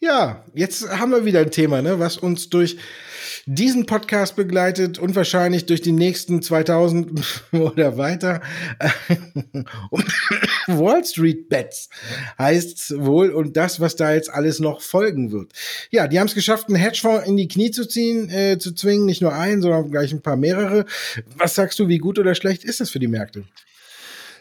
Ja, jetzt haben wir wieder ein Thema, ne, was uns durch diesen Podcast begleitet und wahrscheinlich durch die nächsten 2000 oder weiter. Wall Street Bets heißt wohl und das, was da jetzt alles noch folgen wird. Ja, die haben es geschafft, einen Hedgefonds in die Knie zu ziehen, äh, zu zwingen, nicht nur einen, sondern gleich ein paar mehrere. Was sagst du, wie gut oder schlecht ist das für die Märkte?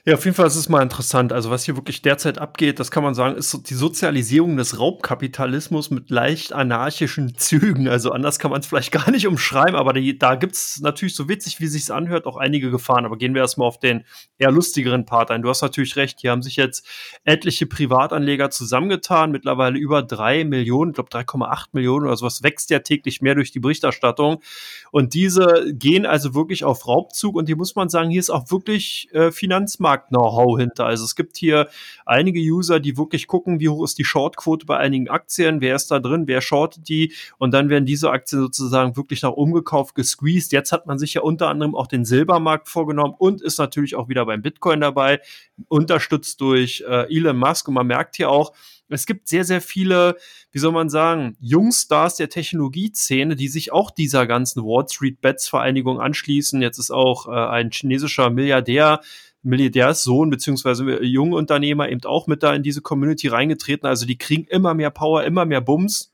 Ja, auf jeden Fall ist es mal interessant. Also was hier wirklich derzeit abgeht, das kann man sagen, ist so die Sozialisierung des Raubkapitalismus mit leicht anarchischen Zügen. Also anders kann man es vielleicht gar nicht umschreiben, aber die, da gibt's natürlich so witzig, wie sich's anhört, auch einige Gefahren. Aber gehen wir erstmal auf den eher lustigeren Part ein. Du hast natürlich recht, hier haben sich jetzt etliche Privatanleger zusammengetan, mittlerweile über drei Millionen, ich glaube 3,8 Millionen oder sowas, wächst ja täglich mehr durch die Berichterstattung. Und diese gehen also wirklich auf Raubzug und hier muss man sagen, hier ist auch wirklich äh, Finanzmarkt Markt-Know-how hinter. Also es gibt hier einige User, die wirklich gucken, wie hoch ist die Shortquote bei einigen Aktien, wer ist da drin, wer shortet die und dann werden diese Aktien sozusagen wirklich nach umgekauft, gesqueezed. Jetzt hat man sich ja unter anderem auch den Silbermarkt vorgenommen und ist natürlich auch wieder beim Bitcoin dabei, unterstützt durch äh, Elon Musk und man merkt hier auch, es gibt sehr, sehr viele, wie soll man sagen, Jungstars der Technologieszene, die sich auch dieser ganzen Wall Street Bets Vereinigung anschließen. Jetzt ist auch äh, ein chinesischer Milliardär Milliardärssohn beziehungsweise junge Unternehmer eben auch mit da in diese Community reingetreten. Also die kriegen immer mehr Power, immer mehr Bums.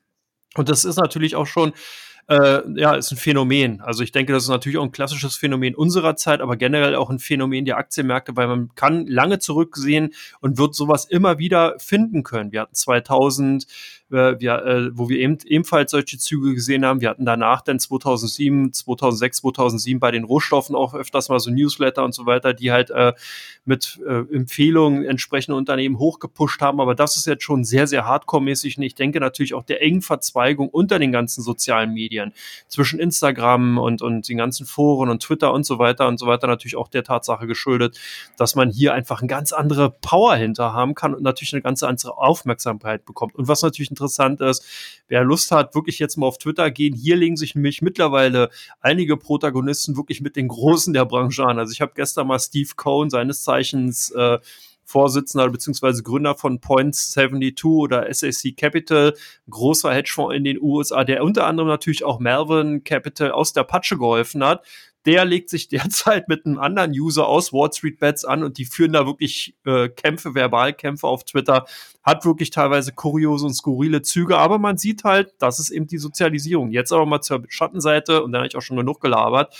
Und das ist natürlich auch schon äh, ja, ist ein Phänomen. Also ich denke, das ist natürlich auch ein klassisches Phänomen unserer Zeit, aber generell auch ein Phänomen der Aktienmärkte, weil man kann lange zurücksehen und wird sowas immer wieder finden können. Wir hatten 2000 äh, wir, äh, wo wir eben, ebenfalls solche Züge gesehen haben. Wir hatten danach dann 2007, 2006, 2007 bei den Rohstoffen auch öfters mal so Newsletter und so weiter, die halt äh, mit äh, Empfehlungen entsprechende Unternehmen hochgepusht haben. Aber das ist jetzt schon sehr, sehr hardcore-mäßig und ich denke natürlich auch der engen Verzweigung unter den ganzen sozialen Medien zwischen Instagram und, und den ganzen Foren und Twitter und so weiter und so weiter natürlich auch der Tatsache geschuldet, dass man hier einfach eine ganz andere Power hinter haben kann und natürlich eine ganz andere Aufmerksamkeit bekommt. Und was natürlich ein interessant ist. Wer Lust hat, wirklich jetzt mal auf Twitter gehen. Hier legen sich nämlich mittlerweile einige Protagonisten wirklich mit den Großen der Branche an. Also ich habe gestern mal Steve Cohn, seines Zeichens äh, Vorsitzender bzw. Gründer von Points 72 oder SAC Capital, großer Hedgefonds in den USA, der unter anderem natürlich auch Melvin Capital aus der Patsche geholfen hat der legt sich derzeit mit einem anderen User aus Wall Street Bets an und die führen da wirklich äh, Kämpfe, Verbalkämpfe auf Twitter. Hat wirklich teilweise kuriose und skurrile Züge, aber man sieht halt, das ist eben die Sozialisierung. Jetzt aber mal zur Schattenseite und dann habe ich auch schon genug gelabert.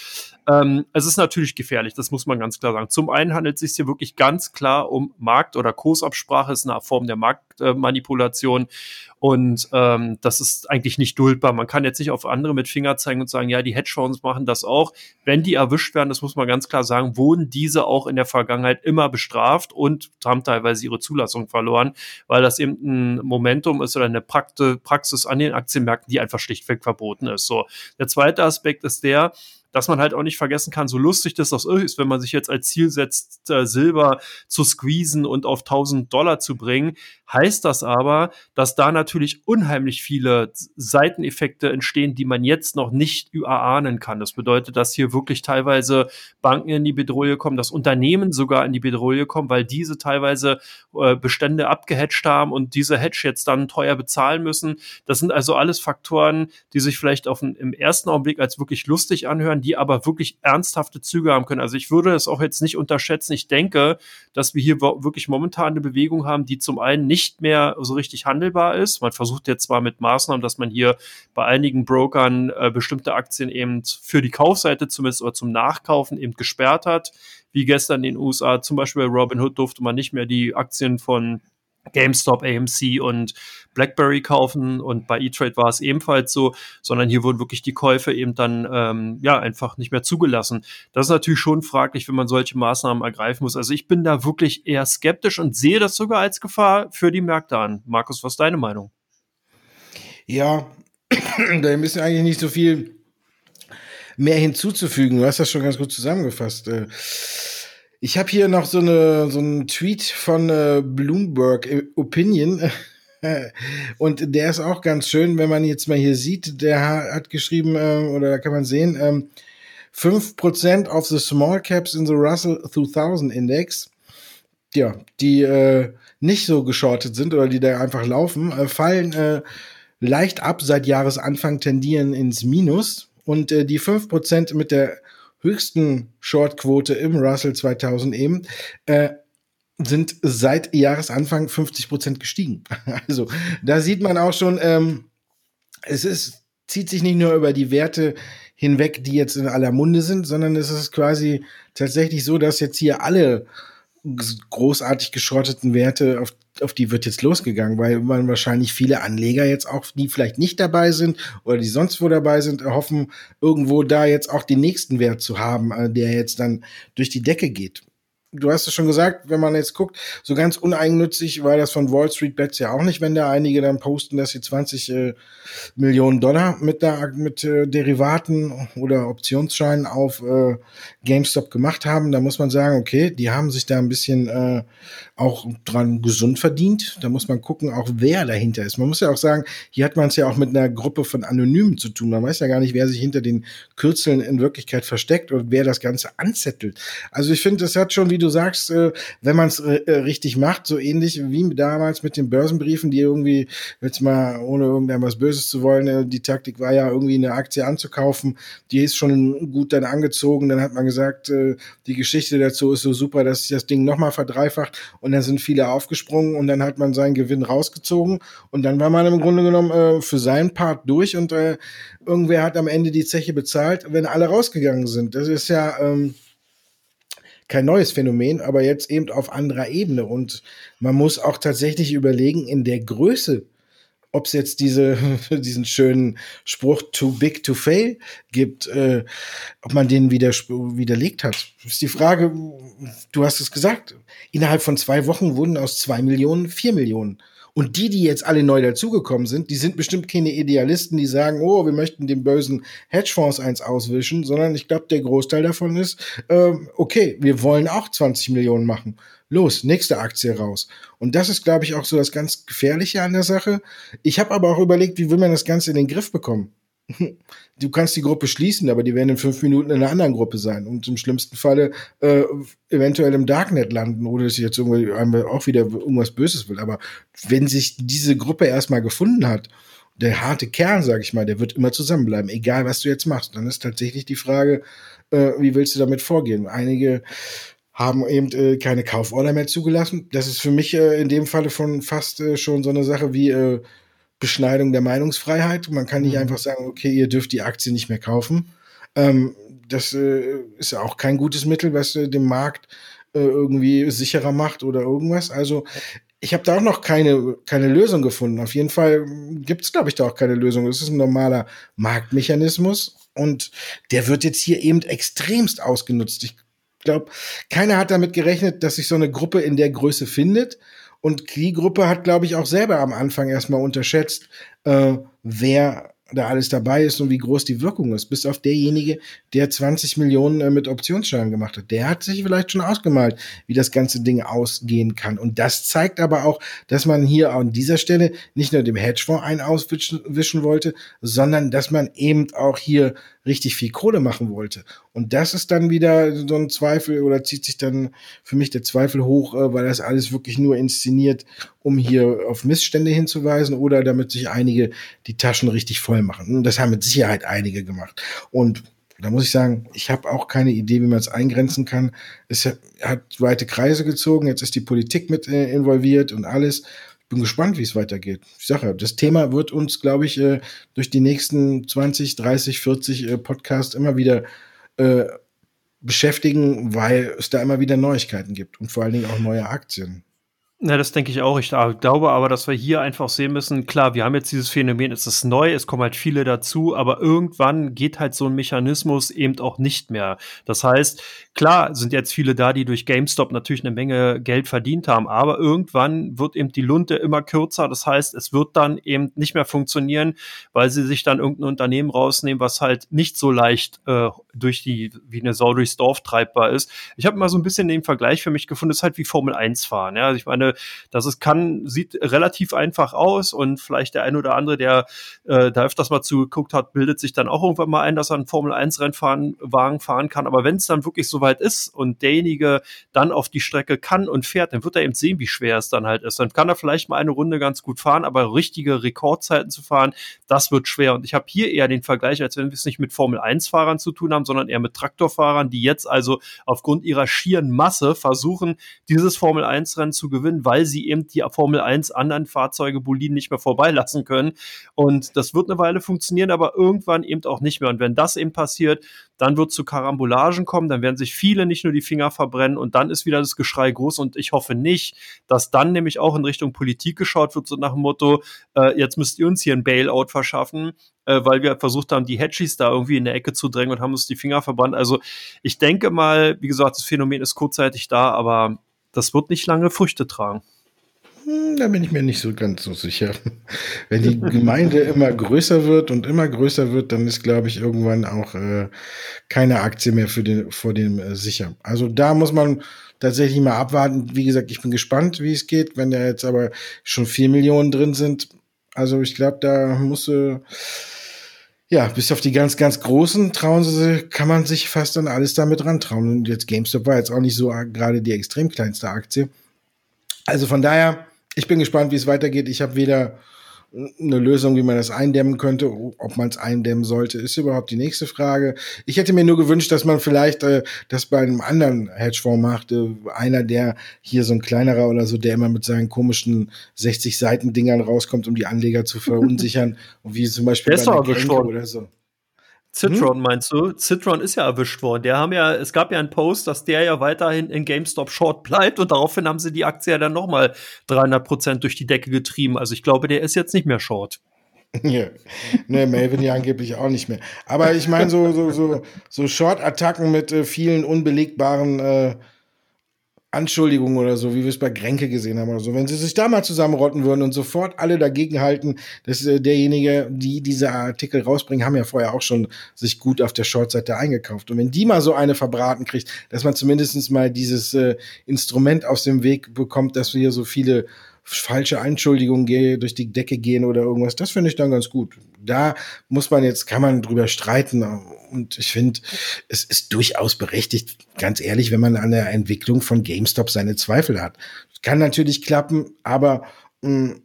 Ähm, es ist natürlich gefährlich, das muss man ganz klar sagen. Zum einen handelt es sich hier wirklich ganz klar um Markt- oder Kursabsprache, ist eine Form der Marktmanipulation. Und ähm, das ist eigentlich nicht duldbar. Man kann jetzt nicht auf andere mit Finger zeigen und sagen, ja, die Hedgefonds machen das auch. Wenn die erwischt werden, das muss man ganz klar sagen, wurden diese auch in der Vergangenheit immer bestraft und haben teilweise ihre Zulassung verloren, weil das eben ein Momentum ist oder eine Praxis an den Aktienmärkten, die einfach schlichtweg verboten ist. So. Der zweite Aspekt ist der, dass man halt auch nicht vergessen kann, so lustig das auch ist, wenn man sich jetzt als Ziel setzt, äh, Silber zu squeezen und auf 1000 Dollar zu bringen, heißt das aber, dass da natürlich unheimlich viele Seiteneffekte entstehen, die man jetzt noch nicht erahnen kann. Das bedeutet, dass hier wirklich teilweise Banken in die Bedrohung kommen, dass Unternehmen sogar in die Bedrohung kommen, weil diese teilweise äh, Bestände abgehatcht haben und diese Hedge jetzt dann teuer bezahlen müssen. Das sind also alles Faktoren, die sich vielleicht auf im ersten Augenblick als wirklich lustig anhören, die aber wirklich ernsthafte Züge haben können. Also ich würde das auch jetzt nicht unterschätzen. Ich denke, dass wir hier wirklich momentan eine Bewegung haben, die zum einen nicht mehr so richtig handelbar ist. Man versucht jetzt zwar mit Maßnahmen, dass man hier bei einigen Brokern äh, bestimmte Aktien eben für die Kaufseite zumindest oder zum Nachkaufen eben gesperrt hat. Wie gestern in den USA, zum Beispiel bei Robinhood durfte man nicht mehr die Aktien von GameStop, AMC und BlackBerry kaufen und bei E-Trade war es ebenfalls so, sondern hier wurden wirklich die Käufe eben dann ähm, ja einfach nicht mehr zugelassen. Das ist natürlich schon fraglich, wenn man solche Maßnahmen ergreifen muss. Also ich bin da wirklich eher skeptisch und sehe das sogar als Gefahr für die Märkte an. Markus, was ist deine Meinung? Ja, da müssen eigentlich nicht so viel mehr hinzuzufügen. Du hast das schon ganz gut zusammengefasst. Ich habe hier noch so, eine, so einen Tweet von äh, Bloomberg äh, Opinion. Und der ist auch ganz schön, wenn man jetzt mal hier sieht, der hat geschrieben, äh, oder da kann man sehen, ähm, 5% of the small caps in the Russell 2000 Index, ja, die äh, nicht so geschortet sind oder die da einfach laufen, äh, fallen äh, leicht ab seit Jahresanfang, tendieren ins Minus. Und äh, die 5% mit der höchsten Shortquote im Russell 2000 eben, äh, sind seit Jahresanfang 50 Prozent gestiegen. Also da sieht man auch schon, ähm, es ist, zieht sich nicht nur über die Werte hinweg, die jetzt in aller Munde sind, sondern es ist quasi tatsächlich so, dass jetzt hier alle großartig geschrotteten Werte, auf, auf die wird jetzt losgegangen, weil man wahrscheinlich viele Anleger jetzt auch, die vielleicht nicht dabei sind oder die sonst wo dabei sind, erhoffen, irgendwo da jetzt auch den nächsten Wert zu haben, äh, der jetzt dann durch die Decke geht du hast es schon gesagt, wenn man jetzt guckt, so ganz uneigennützig war das von Wall Street Bets ja auch nicht, wenn da einige dann posten, dass sie 20 äh, Millionen Dollar mit, der, mit äh, Derivaten oder Optionsscheinen auf äh, GameStop gemacht haben. Da muss man sagen, okay, die haben sich da ein bisschen äh, auch dran gesund verdient. Da muss man gucken, auch wer dahinter ist. Man muss ja auch sagen, hier hat man es ja auch mit einer Gruppe von Anonymen zu tun. Man weiß ja gar nicht, wer sich hinter den Kürzeln in Wirklichkeit versteckt und wer das Ganze anzettelt. Also ich finde, das hat schon, wie du sagst, äh, wenn man es äh, richtig macht, so ähnlich wie damals mit den Börsenbriefen, die irgendwie, jetzt mal ohne irgendwas Böses zu wollen, äh, die Taktik war ja irgendwie eine Aktie anzukaufen, die ist schon gut dann angezogen. Dann hat man gesagt, äh, die Geschichte dazu ist so super, dass sich das Ding nochmal verdreifacht und dann sind viele aufgesprungen und dann hat man seinen Gewinn rausgezogen und dann war man im Grunde genommen äh, für seinen Part durch und äh, irgendwer hat am Ende die Zeche bezahlt, wenn alle rausgegangen sind. Das ist ja ähm, kein neues Phänomen, aber jetzt eben auf anderer Ebene und man muss auch tatsächlich überlegen, in der Größe ob es jetzt diese, diesen schönen Spruch too big to fail gibt, äh, ob man den wieder, widerlegt hat. Ist die Frage, du hast es gesagt, innerhalb von zwei Wochen wurden aus zwei Millionen vier Millionen. Und die, die jetzt alle neu dazugekommen sind, die sind bestimmt keine Idealisten, die sagen, oh, wir möchten den bösen Hedgefonds eins auswischen, sondern ich glaube, der Großteil davon ist, äh, okay, wir wollen auch 20 Millionen machen los, nächste Aktie raus. Und das ist, glaube ich, auch so das ganz Gefährliche an der Sache. Ich habe aber auch überlegt, wie will man das Ganze in den Griff bekommen? Du kannst die Gruppe schließen, aber die werden in fünf Minuten in einer anderen Gruppe sein und im schlimmsten Falle äh, eventuell im Darknet landen, oder dass ich jetzt irgendwie auch wieder irgendwas Böses will. Aber wenn sich diese Gruppe erstmal gefunden hat, der harte Kern, sag ich mal, der wird immer zusammenbleiben, egal was du jetzt machst. Dann ist tatsächlich die Frage, äh, wie willst du damit vorgehen? Einige haben eben äh, keine Kauforder mehr zugelassen. Das ist für mich äh, in dem Falle von fast äh, schon so eine Sache wie äh, Beschneidung der Meinungsfreiheit. Man kann nicht mhm. einfach sagen, okay, ihr dürft die Aktie nicht mehr kaufen. Ähm, das äh, ist ja auch kein gutes Mittel, was äh, dem Markt äh, irgendwie sicherer macht oder irgendwas. Also ich habe da auch noch keine, keine Lösung gefunden. Auf jeden Fall gibt es, glaube ich, da auch keine Lösung. Es ist ein normaler Marktmechanismus und der wird jetzt hier eben extremst ausgenutzt. Ich glaube, keiner hat damit gerechnet, dass sich so eine Gruppe in der Größe findet. Und die Gruppe hat, glaube ich, auch selber am Anfang erstmal unterschätzt, äh, wer da alles dabei ist und wie groß die Wirkung ist. Bis auf derjenige, der 20 Millionen äh, mit Optionsscheinen gemacht hat. Der hat sich vielleicht schon ausgemalt, wie das ganze Ding ausgehen kann. Und das zeigt aber auch, dass man hier an dieser Stelle nicht nur dem Hedgefonds ein auswischen wollte, sondern dass man eben auch hier richtig viel Kohle machen wollte. Und das ist dann wieder so ein Zweifel oder zieht sich dann für mich der Zweifel hoch, äh, weil das alles wirklich nur inszeniert, um hier auf Missstände hinzuweisen oder damit sich einige die Taschen richtig voll machen. Und das haben mit Sicherheit einige gemacht. Und da muss ich sagen, ich habe auch keine Idee, wie man es eingrenzen kann. Es hat weite Kreise gezogen, jetzt ist die Politik mit äh, involviert und alles bin gespannt, wie es weitergeht. Ich sage das Thema wird uns, glaube ich, äh, durch die nächsten 20, 30, 40 äh, Podcasts immer wieder äh, beschäftigen, weil es da immer wieder Neuigkeiten gibt und vor allen Dingen auch neue Aktien. Na, das denke ich auch. Ich glaube aber, dass wir hier einfach sehen müssen, klar, wir haben jetzt dieses Phänomen, es ist neu, es kommen halt viele dazu, aber irgendwann geht halt so ein Mechanismus eben auch nicht mehr. Das heißt, klar sind jetzt viele da, die durch GameStop natürlich eine Menge Geld verdient haben, aber irgendwann wird eben die Lunte immer kürzer. Das heißt, es wird dann eben nicht mehr funktionieren, weil sie sich dann irgendein Unternehmen rausnehmen, was halt nicht so leicht äh, durch die, wie eine Sau durchs Dorf treibbar ist. Ich habe mal so ein bisschen den Vergleich für mich gefunden, das ist halt wie Formel 1 fahren. Ja? Also ich meine, das ist, kann, sieht relativ einfach aus und vielleicht der ein oder andere, der äh, da öfters mal zugeguckt hat, bildet sich dann auch irgendwann mal ein, dass er einen Formel 1 Rennwagen fahren kann. Aber wenn es dann wirklich soweit ist und derjenige dann auf die Strecke kann und fährt, dann wird er eben sehen, wie schwer es dann halt ist. Dann kann er vielleicht mal eine Runde ganz gut fahren, aber richtige Rekordzeiten zu fahren, das wird schwer. Und ich habe hier eher den Vergleich, als wenn wir es nicht mit Formel 1 Fahrern zu tun haben, sondern eher mit Traktorfahrern, die jetzt also aufgrund ihrer schieren Masse versuchen, dieses Formel 1 Rennen zu gewinnen, weil sie eben die Formel 1 anderen Fahrzeuge Boliden nicht mehr vorbeilassen können. Und das wird eine Weile funktionieren, aber irgendwann eben auch nicht mehr. Und wenn das eben passiert, dann wird es zu Karambolagen kommen, dann werden sich viele nicht nur die Finger verbrennen und dann ist wieder das Geschrei groß und ich hoffe nicht, dass dann nämlich auch in Richtung Politik geschaut wird, so nach dem Motto, äh, jetzt müsst ihr uns hier ein Bailout verschaffen, äh, weil wir versucht haben, die Hedgies da irgendwie in der Ecke zu drängen und haben uns die Finger verbrannt. Also ich denke mal, wie gesagt, das Phänomen ist kurzzeitig da, aber das wird nicht lange Früchte tragen. Hm, da bin ich mir nicht so ganz so sicher. Wenn die Gemeinde immer größer wird und immer größer wird, dann ist, glaube ich, irgendwann auch äh, keine Aktie mehr für den, vor dem äh, sicher. Also da muss man tatsächlich mal abwarten. Wie gesagt, ich bin gespannt, wie es geht. Wenn da jetzt aber schon vier Millionen drin sind, also ich glaube, da muss äh, ja, bis auf die ganz, ganz großen trauen sie, kann man sich fast an alles damit rantrauen. Und jetzt GameStop war jetzt auch nicht so gerade die extrem kleinste Aktie. Also von daher, ich bin gespannt, wie es weitergeht. Ich habe weder eine Lösung, wie man das eindämmen könnte. Ob man es eindämmen sollte, ist überhaupt die nächste Frage. Ich hätte mir nur gewünscht, dass man vielleicht äh, das bei einem anderen Hedgefonds machte. Einer, der hier so ein kleinerer oder so, der immer mit seinen komischen 60 Seiten Dingern rauskommt, um die Anleger zu verunsichern. wie zum Beispiel bei der oder so. Citron hm? meinst du? Citron ist ja erwischt worden. Der haben ja, es gab ja einen Post, dass der ja weiterhin in GameStop Short bleibt und daraufhin haben sie die Aktie ja dann nochmal 300 Prozent durch die Decke getrieben. Also ich glaube, der ist jetzt nicht mehr Short. Ne, Melvin ja angeblich auch nicht mehr. Aber ich meine, so, so, so, so Short-Attacken mit äh, vielen unbelegbaren äh, Anschuldigungen oder so, wie wir es bei Grenke gesehen haben oder so, wenn sie sich da mal zusammenrotten würden und sofort alle dagegen halten, dass äh, derjenige, die diese Artikel rausbringen, haben ja vorher auch schon sich gut auf der Shortseite eingekauft. Und wenn die mal so eine verbraten kriegt, dass man zumindestens mal dieses äh, Instrument aus dem Weg bekommt, dass wir hier so viele falsche Anschuldigungen durch die Decke gehen oder irgendwas, das finde ich dann ganz gut. Da muss man jetzt, kann man drüber streiten. Und ich finde, es ist durchaus berechtigt, ganz ehrlich, wenn man an der Entwicklung von GameStop seine Zweifel hat. Kann natürlich klappen, aber mh, mm,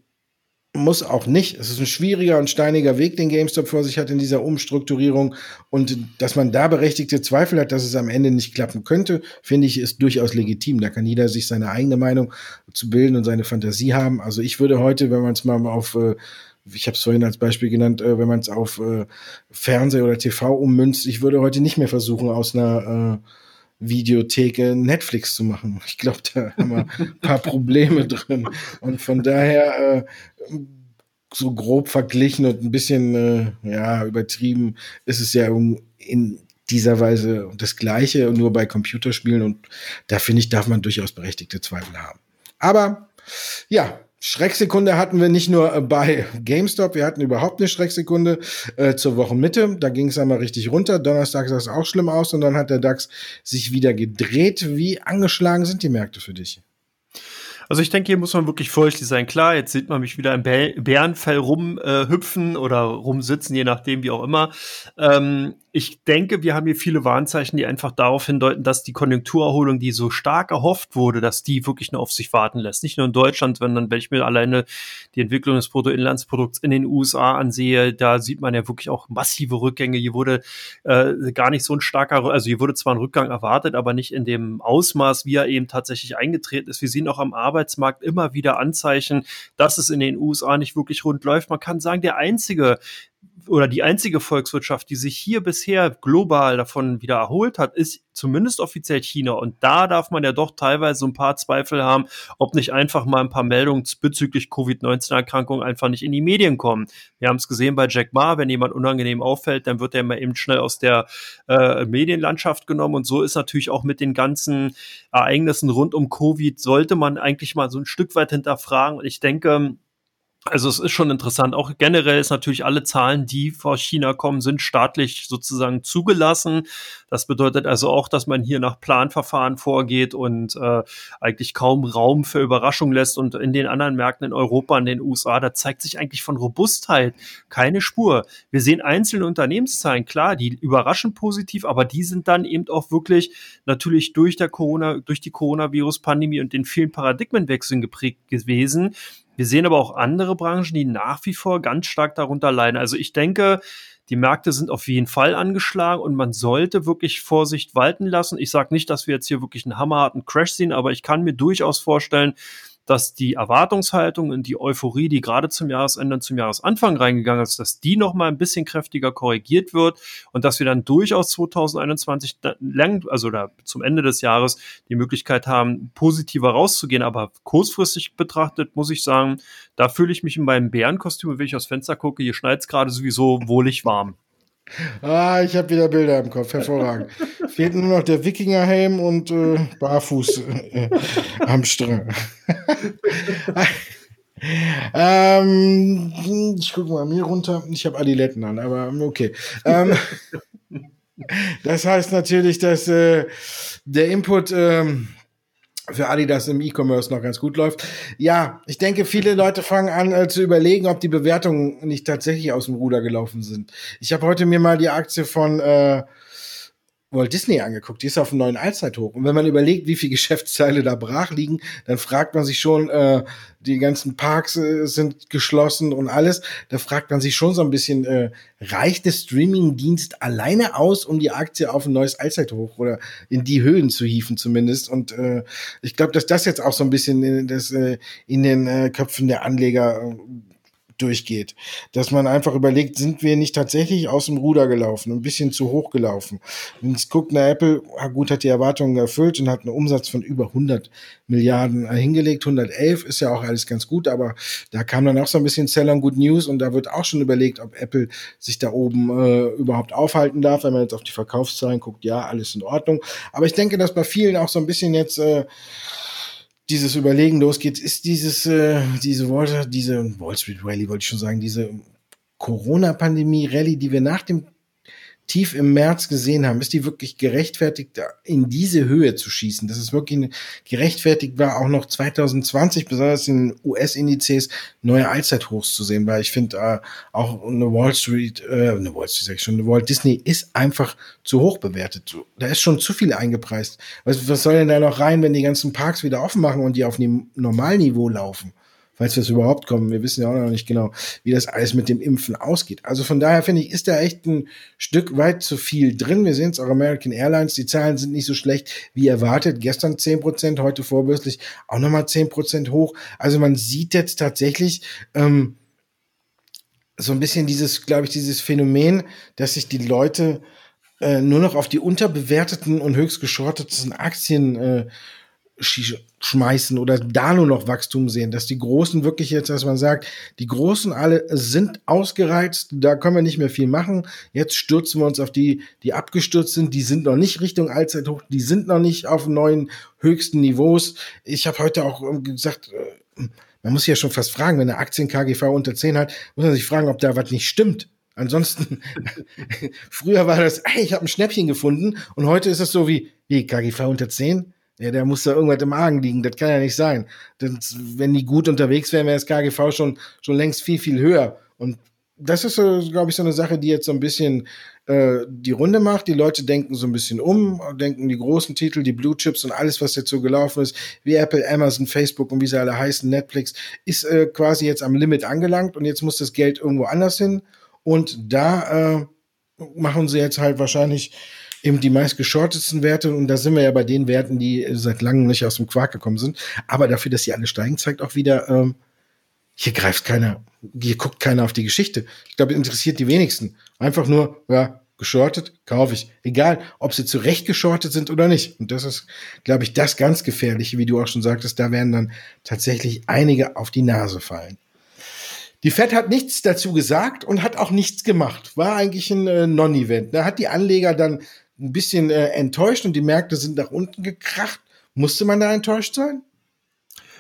muss auch nicht. Es ist ein schwieriger und steiniger Weg, den GameStop vor sich hat in dieser Umstrukturierung. Und dass man da berechtigte Zweifel hat, dass es am Ende nicht klappen könnte, finde ich, ist durchaus legitim. Da kann jeder sich seine eigene Meinung zu bilden und seine Fantasie haben. Also ich würde heute, wenn man es mal auf äh, ich habe es vorhin als Beispiel genannt, äh, wenn man es auf äh, Fernseh oder TV ummünzt, ich würde heute nicht mehr versuchen, aus einer äh, Videotheke Netflix zu machen. Ich glaube, da haben wir ein paar Probleme drin. Und von daher äh, so grob verglichen und ein bisschen äh, ja übertrieben ist es ja in dieser Weise das Gleiche, nur bei Computerspielen. Und da finde ich, darf man durchaus berechtigte Zweifel haben. Aber ja, Schrecksekunde hatten wir nicht nur äh, bei GameStop, wir hatten überhaupt eine Schrecksekunde äh, zur Wochenmitte. Da ging es einmal richtig runter. Donnerstag sah es auch schlimm aus und dann hat der DAX sich wieder gedreht. Wie angeschlagen sind die Märkte für dich? Also ich denke, hier muss man wirklich furchtlich sein. Klar, jetzt sieht man mich wieder im Bärenfell rumhüpfen äh, oder rumsitzen, je nachdem, wie auch immer. Ähm, ich denke, wir haben hier viele Warnzeichen, die einfach darauf hindeuten, dass die Konjunkturerholung, die so stark erhofft wurde, dass die wirklich nur auf sich warten lässt. Nicht nur in Deutschland, sondern wenn ich mir alleine die Entwicklung des Bruttoinlandsprodukts in den USA ansehe, da sieht man ja wirklich auch massive Rückgänge. Hier wurde äh, gar nicht so ein starker, also hier wurde zwar ein Rückgang erwartet, aber nicht in dem Ausmaß, wie er eben tatsächlich eingetreten ist. Wir sehen auch am Arbeitsmarkt immer wieder Anzeichen, dass es in den USA nicht wirklich rund läuft. Man kann sagen, der einzige oder die einzige Volkswirtschaft, die sich hier bisher global davon wieder erholt hat, ist zumindest offiziell China. Und da darf man ja doch teilweise so ein paar Zweifel haben, ob nicht einfach mal ein paar Meldungen bezüglich Covid-19-Erkrankungen einfach nicht in die Medien kommen. Wir haben es gesehen bei Jack Ma, wenn jemand unangenehm auffällt, dann wird er mal eben schnell aus der äh, Medienlandschaft genommen. Und so ist natürlich auch mit den ganzen Ereignissen rund um Covid, sollte man eigentlich mal so ein Stück weit hinterfragen. Und ich denke, Also es ist schon interessant. Auch generell ist natürlich alle Zahlen, die vor China kommen, sind staatlich sozusagen zugelassen. Das bedeutet also auch, dass man hier nach Planverfahren vorgeht und äh, eigentlich kaum Raum für Überraschung lässt. Und in den anderen Märkten in Europa, in den USA, da zeigt sich eigentlich von Robustheit keine Spur. Wir sehen einzelne Unternehmenszahlen, klar, die überraschen positiv, aber die sind dann eben auch wirklich natürlich durch der Corona, durch die Coronavirus-Pandemie und den vielen Paradigmenwechseln geprägt gewesen wir sehen aber auch andere Branchen, die nach wie vor ganz stark darunter leiden. Also ich denke, die Märkte sind auf jeden Fall angeschlagen und man sollte wirklich Vorsicht walten lassen. Ich sage nicht, dass wir jetzt hier wirklich einen hammerharten Crash sehen, aber ich kann mir durchaus vorstellen, dass die Erwartungshaltung und die Euphorie, die gerade zum Jahresende und zum Jahresanfang reingegangen ist, dass die noch mal ein bisschen kräftiger korrigiert wird und dass wir dann durchaus 2021 lang, also da zum Ende des Jahres die Möglichkeit haben, positiver rauszugehen. Aber kurzfristig betrachtet muss ich sagen, da fühle ich mich in meinem Bärenkostüm, wenn ich aus Fenster gucke, hier schneit es gerade sowieso wohlig warm. Ah, ich habe wieder Bilder im Kopf, hervorragend. Fehlt nur noch der Wikingerhelm und äh, Barfuß äh, am Strand. ähm, ich gucke mal mir runter. Ich habe Adiletten an, aber okay. Ähm, das heißt natürlich, dass äh, der Input ähm, für Adidas im E-Commerce noch ganz gut läuft. Ja, ich denke, viele Leute fangen an äh, zu überlegen, ob die Bewertungen nicht tatsächlich aus dem Ruder gelaufen sind. Ich habe heute mir mal die Aktie von äh, Walt Disney angeguckt. Die ist auf einem neuen Allzeithoch. Und wenn man überlegt, wie viele Geschäftsteile da brach liegen, dann fragt man sich schon, äh, die ganzen Parks äh, sind geschlossen und alles. Da fragt man sich schon so ein bisschen, äh, reicht der Streaming-Dienst alleine aus, um die Aktie auf ein neues Allzeithoch oder in die Höhen zu hieven zumindest? Und äh, ich glaube, dass das jetzt auch so ein bisschen in, das, äh, in den äh, Köpfen der Anleger äh, durchgeht. Dass man einfach überlegt, sind wir nicht tatsächlich aus dem Ruder gelaufen, ein bisschen zu hoch gelaufen. Es guckt, na Apple, gut, hat die Erwartungen erfüllt und hat einen Umsatz von über 100 Milliarden hingelegt. 111 ist ja auch alles ganz gut, aber da kam dann auch so ein bisschen Sell on Good News und da wird auch schon überlegt, ob Apple sich da oben äh, überhaupt aufhalten darf. Wenn man jetzt auf die Verkaufszahlen guckt, ja, alles in Ordnung. Aber ich denke, dass bei vielen auch so ein bisschen jetzt äh, dieses Überlegen losgeht, ist dieses, äh, diese Worte, diese Wall Street Rally, wollte ich schon sagen, diese Corona-Pandemie-Rally, die wir nach dem tief im März gesehen haben, ist die wirklich gerechtfertigt, in diese Höhe zu schießen. Dass es wirklich gerechtfertigt war, auch noch 2020, besonders in US-Indizes, neue Allzeithochs zu sehen, weil ich finde, äh, auch eine Wall Street, äh, eine Wall Street, sag ich schon, eine Walt Disney ist einfach zu hoch bewertet. Da ist schon zu viel eingepreist. Was, was soll denn da noch rein, wenn die ganzen Parks wieder offen machen und die auf einem Normalniveau laufen? Falls wir es überhaupt kommen. Wir wissen ja auch noch nicht genau, wie das alles mit dem Impfen ausgeht. Also von daher finde ich, ist da echt ein Stück weit zu viel drin. Wir sehen es auch American Airlines, die Zahlen sind nicht so schlecht wie erwartet. Gestern zehn Prozent, heute vorbörslich auch nochmal zehn Prozent hoch. Also man sieht jetzt tatsächlich, ähm, so ein bisschen dieses, glaube ich, dieses Phänomen, dass sich die Leute äh, nur noch auf die unterbewerteten und höchst geschorteten Aktien äh, schmeißen oder da nur noch Wachstum sehen, dass die Großen wirklich jetzt, dass man sagt, die Großen alle sind ausgereizt, da können wir nicht mehr viel machen. Jetzt stürzen wir uns auf die, die abgestürzt sind, die sind noch nicht Richtung Allzeithoch, die sind noch nicht auf neuen höchsten Niveaus. Ich habe heute auch ähm, gesagt, äh, man muss ja schon fast fragen, wenn eine Aktien KGV unter 10 hat, muss man sich fragen, ob da was nicht stimmt. Ansonsten, früher war das, hey, ich habe ein Schnäppchen gefunden und heute ist es so wie, wie KGV unter 10? Ja, der muss da irgendwas im Argen liegen. Das kann ja nicht sein. Das, wenn die gut unterwegs wären, wäre das KGV schon, schon längst viel, viel höher. Und das ist, so, glaube ich, so eine Sache, die jetzt so ein bisschen äh, die Runde macht. Die Leute denken so ein bisschen um, denken die großen Titel, die Blue Chips und alles, was so gelaufen ist, wie Apple, Amazon, Facebook und wie sie alle heißen, Netflix, ist äh, quasi jetzt am Limit angelangt und jetzt muss das Geld irgendwo anders hin. Und da äh, machen sie jetzt halt wahrscheinlich eben die meistgeschortetsten Werte und da sind wir ja bei den Werten, die seit langem nicht aus dem Quark gekommen sind. Aber dafür, dass sie alle steigen, zeigt auch wieder, ähm, hier greift keiner, hier guckt keiner auf die Geschichte. Ich glaube, interessiert die wenigsten. Einfach nur, ja, geschortet, kaufe ich. Egal, ob sie zurecht geschortet sind oder nicht. Und das ist, glaube ich, das ganz Gefährliche, wie du auch schon sagtest. Da werden dann tatsächlich einige auf die Nase fallen. Die Fed hat nichts dazu gesagt und hat auch nichts gemacht. War eigentlich ein äh, Non-Event. Da hat die Anleger dann ein bisschen äh, enttäuscht und die Märkte sind nach unten gekracht. Musste man da enttäuscht sein?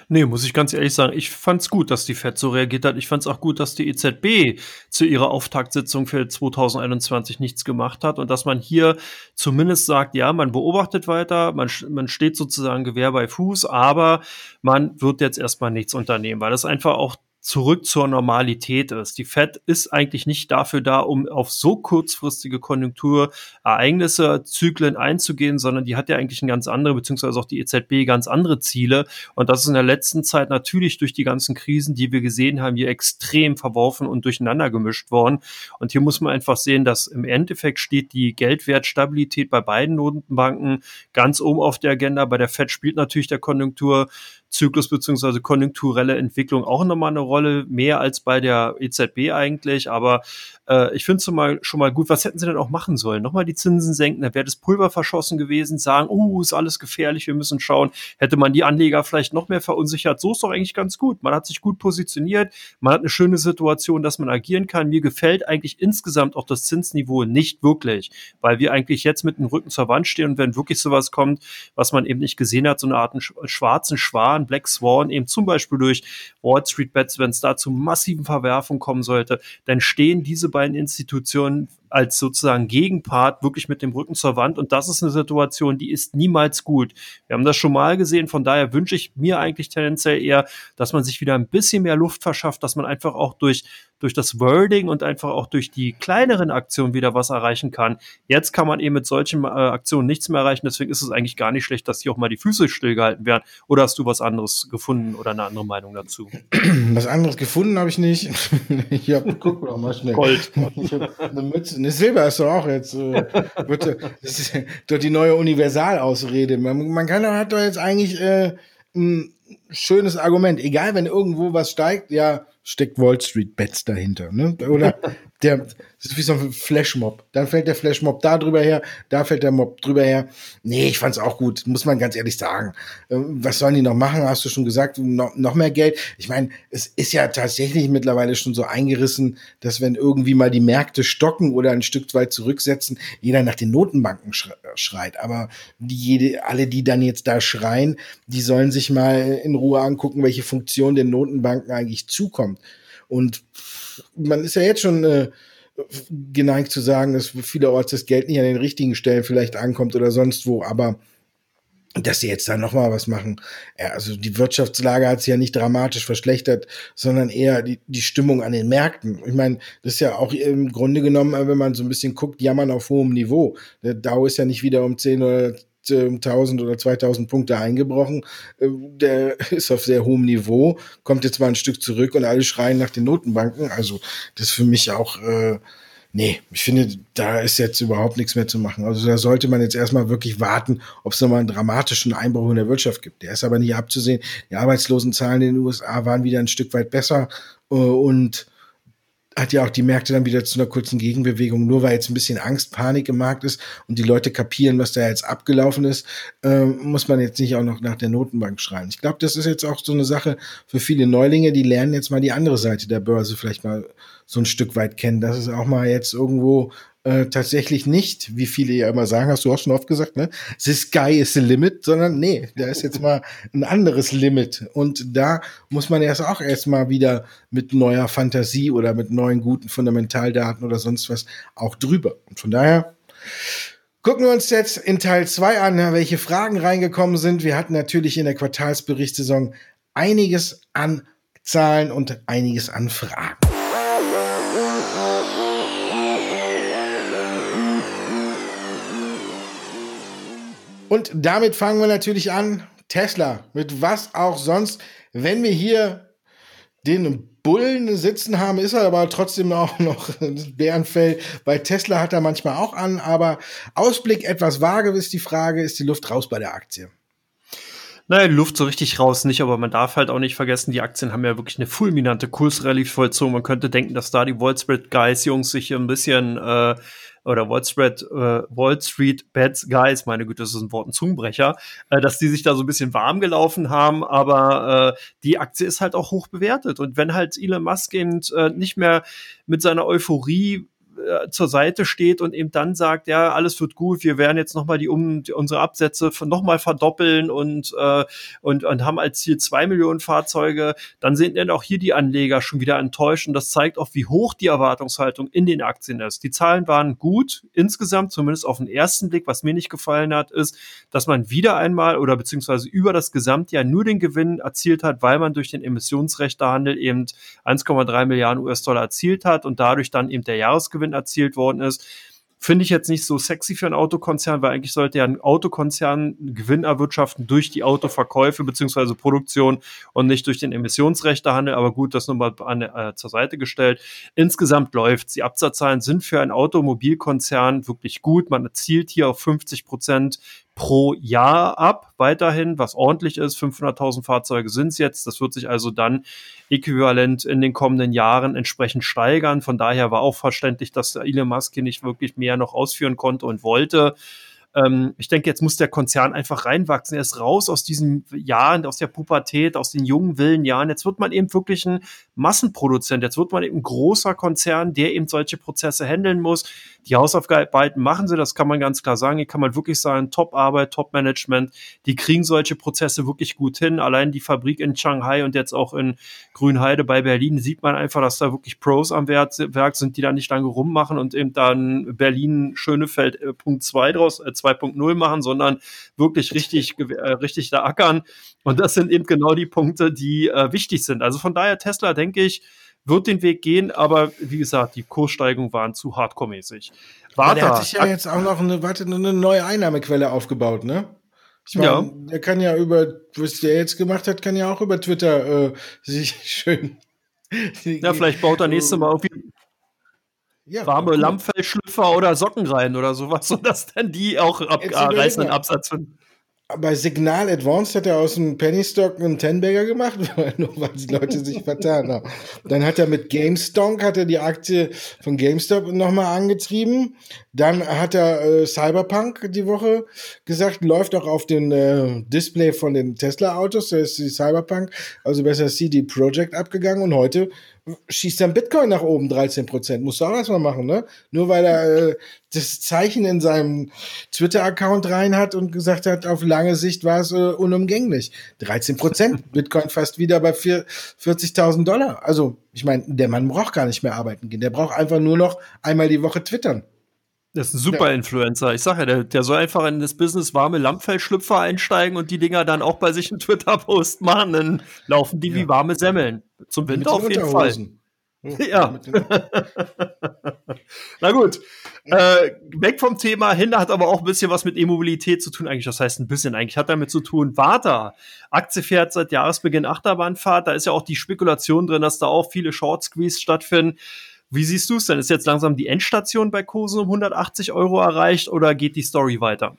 Nee, muss ich ganz ehrlich sagen, ich fand's gut, dass die FED so reagiert hat. Ich fand's auch gut, dass die EZB zu ihrer Auftaktsitzung für 2021 nichts gemacht hat und dass man hier zumindest sagt, ja, man beobachtet weiter, man, man steht sozusagen Gewehr bei Fuß, aber man wird jetzt erstmal nichts unternehmen, weil das einfach auch zurück zur Normalität ist. Die Fed ist eigentlich nicht dafür da, um auf so kurzfristige Konjunkturereignisse, Zyklen einzugehen, sondern die hat ja eigentlich ein ganz andere, beziehungsweise auch die EZB ganz andere Ziele. Und das ist in der letzten Zeit natürlich durch die ganzen Krisen, die wir gesehen haben, hier extrem verworfen und durcheinander gemischt worden. Und hier muss man einfach sehen, dass im Endeffekt steht die Geldwertstabilität bei beiden Notenbanken ganz oben auf der Agenda. Bei der Fed spielt natürlich der Konjunktur Zyklus beziehungsweise konjunkturelle Entwicklung auch nochmal eine Rolle, mehr als bei der EZB eigentlich. Aber äh, ich finde es schon mal, schon mal gut. Was hätten sie denn auch machen sollen? Nochmal die Zinsen senken, dann wäre das Pulver verschossen gewesen, sagen, uh, ist alles gefährlich, wir müssen schauen. Hätte man die Anleger vielleicht noch mehr verunsichert, so ist doch eigentlich ganz gut. Man hat sich gut positioniert, man hat eine schöne Situation, dass man agieren kann. Mir gefällt eigentlich insgesamt auch das Zinsniveau nicht wirklich, weil wir eigentlich jetzt mit dem Rücken zur Wand stehen und wenn wirklich sowas kommt, was man eben nicht gesehen hat, so eine Art schwarzen Schwan, Black Swan, eben zum Beispiel durch Wall Street Bets, wenn es da zu massiven Verwerfungen kommen sollte, dann stehen diese beiden Institutionen als sozusagen Gegenpart wirklich mit dem Rücken zur Wand. Und das ist eine Situation, die ist niemals gut. Wir haben das schon mal gesehen. Von daher wünsche ich mir eigentlich tendenziell eher, dass man sich wieder ein bisschen mehr Luft verschafft, dass man einfach auch durch, durch das Wording und einfach auch durch die kleineren Aktionen wieder was erreichen kann. Jetzt kann man eben mit solchen äh, Aktionen nichts mehr erreichen. Deswegen ist es eigentlich gar nicht schlecht, dass hier auch mal die Füße stillgehalten werden. Oder hast du was anderes gefunden oder eine andere Meinung dazu? Was anderes gefunden habe ich nicht. ich habe, guck mal, schnell. Gold. Ich habe eine Mütze Ne, Silber ist doch auch jetzt, äh, bitte, das ist doch die neue Universalausrede. Man, man kann, hat doch jetzt eigentlich äh, ein schönes Argument. Egal, wenn irgendwo was steigt, ja, steckt Wall Street Bets dahinter, ne? Oder der, das ist wie so ein Flashmob. Dann fällt der Flashmob da drüber her, da fällt der Mob drüber her. Nee, ich fand's auch gut, muss man ganz ehrlich sagen. Ähm, was sollen die noch machen? Hast du schon gesagt, noch, noch mehr Geld? Ich meine, es ist ja tatsächlich mittlerweile schon so eingerissen, dass wenn irgendwie mal die Märkte stocken oder ein Stück weit zurücksetzen, jeder nach den Notenbanken schreit. Aber die, jede, alle, die dann jetzt da schreien, die sollen sich mal in Ruhe angucken, welche Funktion den Notenbanken eigentlich zukommt. Und man ist ja jetzt schon äh, geneigt zu sagen, dass vielerorts das Geld nicht an den richtigen Stellen vielleicht ankommt oder sonst wo, aber dass sie jetzt da noch mal was machen. Ja, also die Wirtschaftslage hat sich ja nicht dramatisch verschlechtert, sondern eher die, die Stimmung an den Märkten. Ich meine, das ist ja auch im Grunde genommen, wenn man so ein bisschen guckt, jammern auf hohem Niveau. Der Dow ist ja nicht wieder um 10 oder 1000 oder 2000 Punkte eingebrochen. Äh, der ist auf sehr hohem Niveau, kommt jetzt mal ein Stück zurück und alle schreien nach den Notenbanken. Also das ist für mich auch, äh, nee, ich finde, da ist jetzt überhaupt nichts mehr zu machen. Also da sollte man jetzt erstmal wirklich warten, ob es nochmal einen dramatischen Einbruch in der Wirtschaft gibt. Der ist aber nicht abzusehen. Die Arbeitslosenzahlen in den USA waren wieder ein Stück weit besser äh, und hat ja auch die Märkte dann wieder zu einer kurzen Gegenbewegung, nur weil jetzt ein bisschen Angst, Panik im Markt ist und die Leute kapieren, was da jetzt abgelaufen ist, äh, muss man jetzt nicht auch noch nach der Notenbank schreien. Ich glaube, das ist jetzt auch so eine Sache für viele Neulinge, die lernen jetzt mal die andere Seite der Börse vielleicht mal so ein Stück weit kennen, dass es auch mal jetzt irgendwo äh, tatsächlich nicht, wie viele ja immer sagen, hast du auch schon oft gesagt, ne? The sky is the limit, sondern nee, da ist jetzt mal ein anderes Limit. Und da muss man erst auch erstmal wieder mit neuer Fantasie oder mit neuen guten Fundamentaldaten oder sonst was auch drüber. Und von daher Gucken wir uns jetzt in Teil 2 an, welche Fragen reingekommen sind. Wir hatten natürlich in der Quartalsberichtssaison einiges an Zahlen und einiges an Fragen. Und damit fangen wir natürlich an. Tesla, mit was auch sonst. Wenn wir hier den Bullen sitzen haben, ist er aber trotzdem auch noch Bärenfell. Bei Tesla hat er manchmal auch an, aber Ausblick etwas vage ist die Frage, ist die Luft raus bei der Aktie? Naja, Luft so richtig raus nicht, aber man darf halt auch nicht vergessen, die Aktien haben ja wirklich eine fulminante Kursrallye vollzogen. Man könnte denken, dass da die Wall Street Guys Jungs sich ein bisschen äh, oder Wall Street, äh, Wall Street Bets Guys, meine Güte, das ist ein Wort, ein Zungenbrecher, äh, dass die sich da so ein bisschen warm gelaufen haben, aber äh, die Aktie ist halt auch hoch bewertet. Und wenn halt Elon Musk eben äh, nicht mehr mit seiner Euphorie äh, zur Seite steht und eben dann sagt, ja, alles wird gut, wir werden jetzt nochmal die, um, unsere Absätze nochmal verdoppeln und, äh, und, und haben als Ziel zwei Millionen Fahrzeuge, dann sind dann auch hier die Anleger schon wieder enttäuscht und das zeigt auch, wie hoch die Erwartungshaltung in den Aktien ist. Die Zahlen waren gut insgesamt, zumindest auf den ersten Blick. Was mir nicht gefallen hat, ist, dass man wieder einmal oder beziehungsweise über das Gesamtjahr nur den Gewinn erzielt hat, weil man durch den Emissionsrechtehandel eben 1,3 Milliarden US-Dollar erzielt hat und dadurch dann eben der Jahresgewinn erzielt worden ist. Finde ich jetzt nicht so sexy für einen Autokonzern, weil eigentlich sollte ja ein Autokonzern Gewinn erwirtschaften durch die Autoverkäufe beziehungsweise Produktion und nicht durch den Emissionsrechtehandel. Aber gut, das nochmal an, äh, zur Seite gestellt. Insgesamt läuft Die Absatzzahlen sind für einen Automobilkonzern wirklich gut. Man erzielt hier auf 50 Prozent pro Jahr ab, weiterhin, was ordentlich ist. 500.000 Fahrzeuge sind es jetzt. Das wird sich also dann äquivalent in den kommenden Jahren entsprechend steigern. Von daher war auch verständlich, dass Elon Musk hier nicht wirklich mehr noch ausführen konnte und wollte. Ähm, ich denke, jetzt muss der Konzern einfach reinwachsen. Er ist raus aus diesen Jahren, aus der Pubertät, aus den jungen, wilden Jahren. Jetzt wird man eben wirklich ein Massenproduzent. Jetzt wird man eben ein großer Konzern, der eben solche Prozesse handeln muss. Die Hausaufgaben machen sie, das kann man ganz klar sagen. Hier kann man wirklich sagen, Top-Arbeit, Top-Management. Die kriegen solche Prozesse wirklich gut hin. Allein die Fabrik in Shanghai und jetzt auch in Grünheide bei Berlin sieht man einfach, dass da wirklich Pros am Werk sind, die da nicht lange rummachen und eben dann Berlin Schönefeld äh, Punkt 2 draus, äh, 2.0 machen, sondern wirklich richtig, äh, richtig da ackern. Und das sind eben genau die Punkte, die äh, wichtig sind. Also von daher Tesla, denke ich, wird den Weg gehen, aber wie gesagt, die Kurssteigerungen waren zu hardcore-mäßig. Warte. Der hat sich ja jetzt auch noch eine, warte, eine neue Einnahmequelle aufgebaut, ne? Ich meine, ja. der kann ja über, was der jetzt gemacht hat, kann ja auch über Twitter äh, sich schön. Ja, vielleicht baut er nächste Mal irgendwie ja, warme Lammfellschlüpfer oder Socken rein oder sowas, sodass dann die auch abreißenden Absatz finden bei Signal Advanced hat er aus dem Penny Stock einen Tenbagger gemacht, nur weil die Leute sich vertan haben. Dann hat er mit GameStonk hat er die Aktie von GameStop nochmal angetrieben. Dann hat er äh, Cyberpunk die Woche gesagt, läuft auch auf den äh, Display von den Tesla-Autos, da ist die Cyberpunk, also besser CD Projekt abgegangen und heute schießt dann Bitcoin nach oben 13 Prozent. Muss du auch erstmal machen, ne? Nur weil er äh, das Zeichen in seinem Twitter-Account rein hat und gesagt hat, auf lange Sicht war es äh, unumgänglich. 13 Prozent. Bitcoin fast wieder bei 40.000 Dollar. Also, ich meine, der Mann braucht gar nicht mehr arbeiten gehen. Der braucht einfach nur noch einmal die Woche twittern. Das ist ein super Influencer. Ich sage ja, der, der, soll einfach in das Business warme Lammfellschlüpfer einsteigen und die Dinger dann auch bei sich in Twitter-Post machen. Dann laufen die ja. wie warme Semmeln. Zum Winter auf jeden Fall. Ja. Na gut. Äh, weg vom Thema hin hat aber auch ein bisschen was mit E-Mobilität zu tun. Eigentlich, das heißt ein bisschen, eigentlich hat damit zu tun. Warta, Aktie fährt seit Jahresbeginn Achterbahnfahrt. Da ist ja auch die Spekulation drin, dass da auch viele Short Squeeze stattfinden. Wie siehst du es denn? Ist jetzt langsam die Endstation bei Kursen um 180 Euro erreicht oder geht die Story weiter?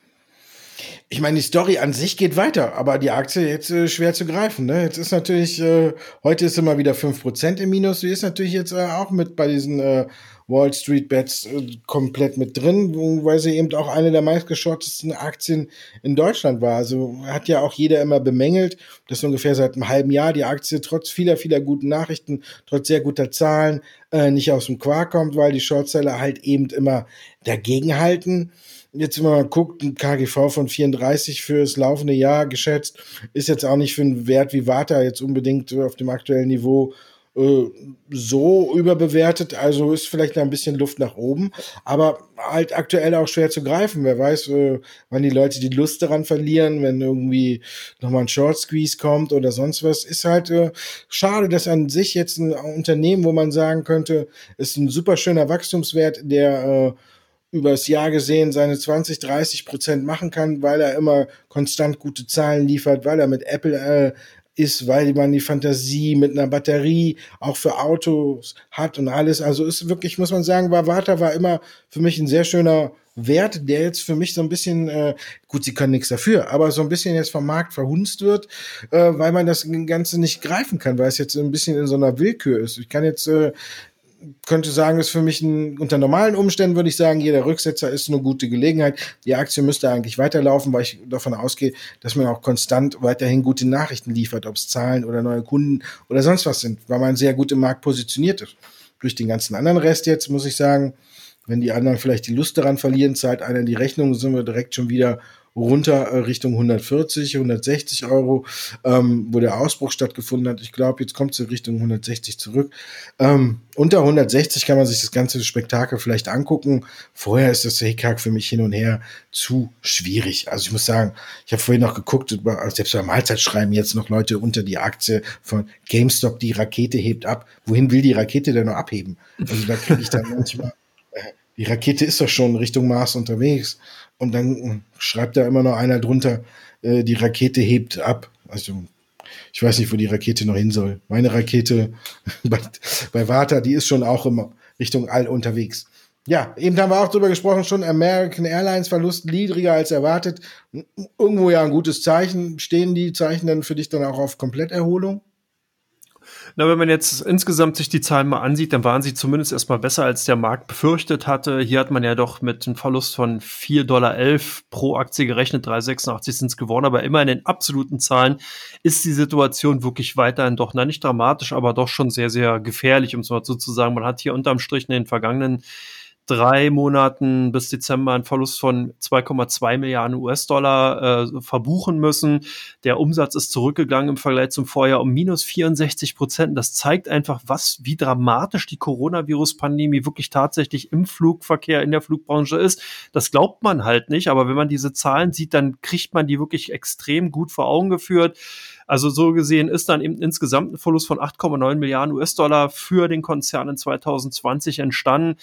Ich meine, die Story an sich geht weiter, aber die Aktie jetzt äh, schwer zu greifen. Ne? Jetzt ist natürlich, äh, heute ist immer wieder 5% im Minus. Die ist natürlich jetzt äh, auch mit bei diesen äh, Wall Street Bets äh, komplett mit drin, weil sie eben auch eine der meistgeschottesten Aktien in Deutschland war. Also hat ja auch jeder immer bemängelt, dass ungefähr seit einem halben Jahr die Aktie trotz vieler, vieler guten Nachrichten, trotz sehr guter Zahlen äh, nicht aus dem Quark kommt, weil die Shortseller halt eben immer dagegenhalten. Jetzt, wenn man mal guckt, ein KGV von 34 fürs laufende Jahr geschätzt, ist jetzt auch nicht für einen Wert wie Warta jetzt unbedingt auf dem aktuellen Niveau äh, so überbewertet, also ist vielleicht noch ein bisschen Luft nach oben, aber halt aktuell auch schwer zu greifen. Wer weiß, äh, wann die Leute die Lust daran verlieren, wenn irgendwie nochmal ein Short Squeeze kommt oder sonst was. Ist halt äh, schade, dass an sich jetzt ein Unternehmen, wo man sagen könnte, ist ein super schöner Wachstumswert, der äh, übers Jahr gesehen seine 20, 30 Prozent machen kann, weil er immer konstant gute Zahlen liefert, weil er mit Apple äh, ist, weil man die Fantasie mit einer Batterie auch für Autos hat und alles. Also ist wirklich, muss man sagen, Bavata war immer für mich ein sehr schöner Wert, der jetzt für mich so ein bisschen, äh, gut, sie können nichts dafür, aber so ein bisschen jetzt vom Markt verhunzt wird, äh, weil man das Ganze nicht greifen kann, weil es jetzt ein bisschen in so einer Willkür ist. Ich kann jetzt äh, könnte sagen, ist für mich ein, unter normalen Umständen würde ich sagen, jeder Rücksetzer ist eine gute Gelegenheit. Die Aktie müsste eigentlich weiterlaufen, weil ich davon ausgehe, dass man auch konstant weiterhin gute Nachrichten liefert, ob es Zahlen oder neue Kunden oder sonst was sind, weil man sehr gut im Markt positioniert ist. Durch den ganzen anderen Rest jetzt muss ich sagen, Wenn die anderen vielleicht die Lust daran verlieren, zahlt einer die Rechnung, sind wir direkt schon wieder runter äh, Richtung 140, 160 Euro, ähm, wo der Ausbruch stattgefunden hat. Ich glaube, jetzt kommt es Richtung 160 zurück. Ähm, unter 160 kann man sich das ganze Spektakel vielleicht angucken. Vorher ist das Hickhack für mich hin und her zu schwierig. Also ich muss sagen, ich habe vorhin noch geguckt, selbst beim Mahlzeitschreiben jetzt noch Leute unter die Aktie von GameStop, die Rakete hebt ab. Wohin will die Rakete denn noch abheben? Also da kriege ich dann manchmal äh, die Rakete ist doch schon Richtung Mars unterwegs. Und dann schreibt da immer noch einer drunter, äh, die Rakete hebt ab. Also ich weiß nicht, wo die Rakete noch hin soll. Meine Rakete bei, bei Warta, die ist schon auch immer Richtung All unterwegs. Ja, eben haben wir auch drüber gesprochen, schon American Airlines Verlust niedriger als erwartet. Irgendwo ja ein gutes Zeichen. Stehen die Zeichen dann für dich dann auch auf Kompletterholung? Na, wenn man jetzt insgesamt sich die Zahlen mal ansieht, dann waren sie zumindest erstmal besser, als der Markt befürchtet hatte. Hier hat man ja doch mit einem Verlust von 4,11 Dollar pro Aktie gerechnet, 3,86 sind es geworden, aber immer in den absoluten Zahlen ist die Situation wirklich weiterhin doch, na nicht dramatisch, aber doch schon sehr, sehr gefährlich, um es mal so zu sagen. Man hat hier unterm Strich in den vergangenen drei Monaten bis Dezember einen Verlust von 2,2 Milliarden US-Dollar äh, verbuchen müssen. Der Umsatz ist zurückgegangen im Vergleich zum Vorjahr um minus 64 Prozent. Das zeigt einfach, was, wie dramatisch die Coronavirus-Pandemie wirklich tatsächlich im Flugverkehr, in der Flugbranche ist. Das glaubt man halt nicht, aber wenn man diese Zahlen sieht, dann kriegt man die wirklich extrem gut vor Augen geführt. Also so gesehen ist dann eben insgesamt ein Verlust von 8,9 Milliarden US-Dollar für den Konzern in 2020 entstanden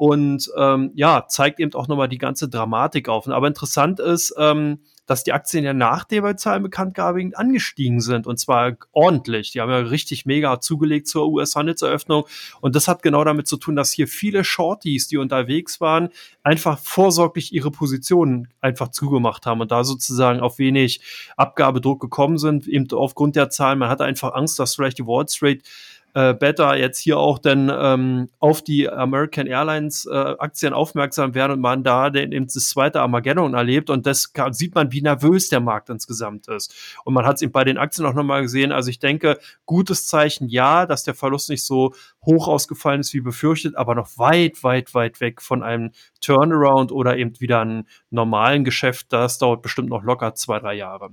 und ähm, ja, zeigt eben auch nochmal die ganze Dramatik auf. Aber interessant ist, ähm, dass die Aktien ja nach der Zahlenbekanntgabe angestiegen sind und zwar ordentlich. Die haben ja richtig mega zugelegt zur US-Handelseröffnung und das hat genau damit zu tun, dass hier viele Shorties, die unterwegs waren, einfach vorsorglich ihre Positionen einfach zugemacht haben und da sozusagen auf wenig Abgabedruck gekommen sind, eben aufgrund der Zahlen. Man hatte einfach Angst, dass vielleicht die Wall Street äh, Beta jetzt hier auch dann ähm, auf die American Airlines äh, Aktien aufmerksam werden und man da den, eben das zweite Armageddon erlebt und das kann, sieht man, wie nervös der Markt insgesamt ist. Und man hat es eben bei den Aktien auch nochmal gesehen. Also ich denke, gutes Zeichen ja, dass der Verlust nicht so hoch ausgefallen ist wie befürchtet, aber noch weit, weit, weit weg von einem Turnaround oder eben wieder einem normalen Geschäft. Das dauert bestimmt noch locker zwei, drei Jahre.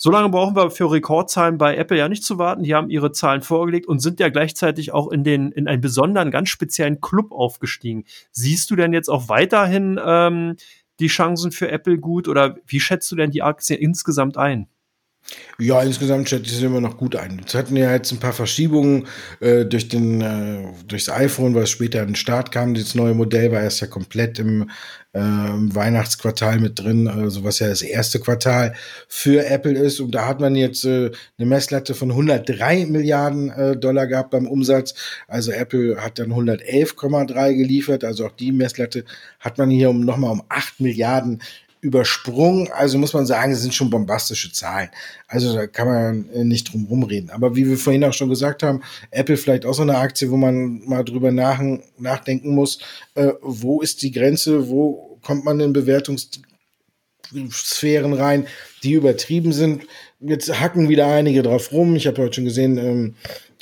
So lange brauchen wir für Rekordzahlen bei Apple ja nicht zu warten. Die haben ihre Zahlen vorgelegt und sind ja gleichzeitig auch in den in einen besonderen, ganz speziellen Club aufgestiegen. Siehst du denn jetzt auch weiterhin ähm, die Chancen für Apple gut oder wie schätzt du denn die Aktie insgesamt ein? Ja, insgesamt schätze ich es immer noch gut ein. Jetzt hatten ja jetzt ein paar Verschiebungen äh, durch den, äh, durchs iPhone, weil es später an den Start kam. Das neue Modell war erst ja komplett im, äh, Weihnachtsquartal mit drin, also was ja das erste Quartal für Apple ist. Und da hat man jetzt äh, eine Messlatte von 103 Milliarden äh, Dollar gehabt beim Umsatz. Also Apple hat dann 111,3 geliefert. Also auch die Messlatte hat man hier um nochmal um 8 Milliarden übersprungen. Also muss man sagen, es sind schon bombastische Zahlen. Also da kann man nicht drum rumreden. Aber wie wir vorhin auch schon gesagt haben, Apple vielleicht auch so eine Aktie, wo man mal drüber nach, nachdenken muss, äh, wo ist die Grenze, wo kommt man in Bewertungssphären rein, die übertrieben sind. Jetzt hacken wieder einige drauf rum. Ich habe heute schon gesehen, ähm,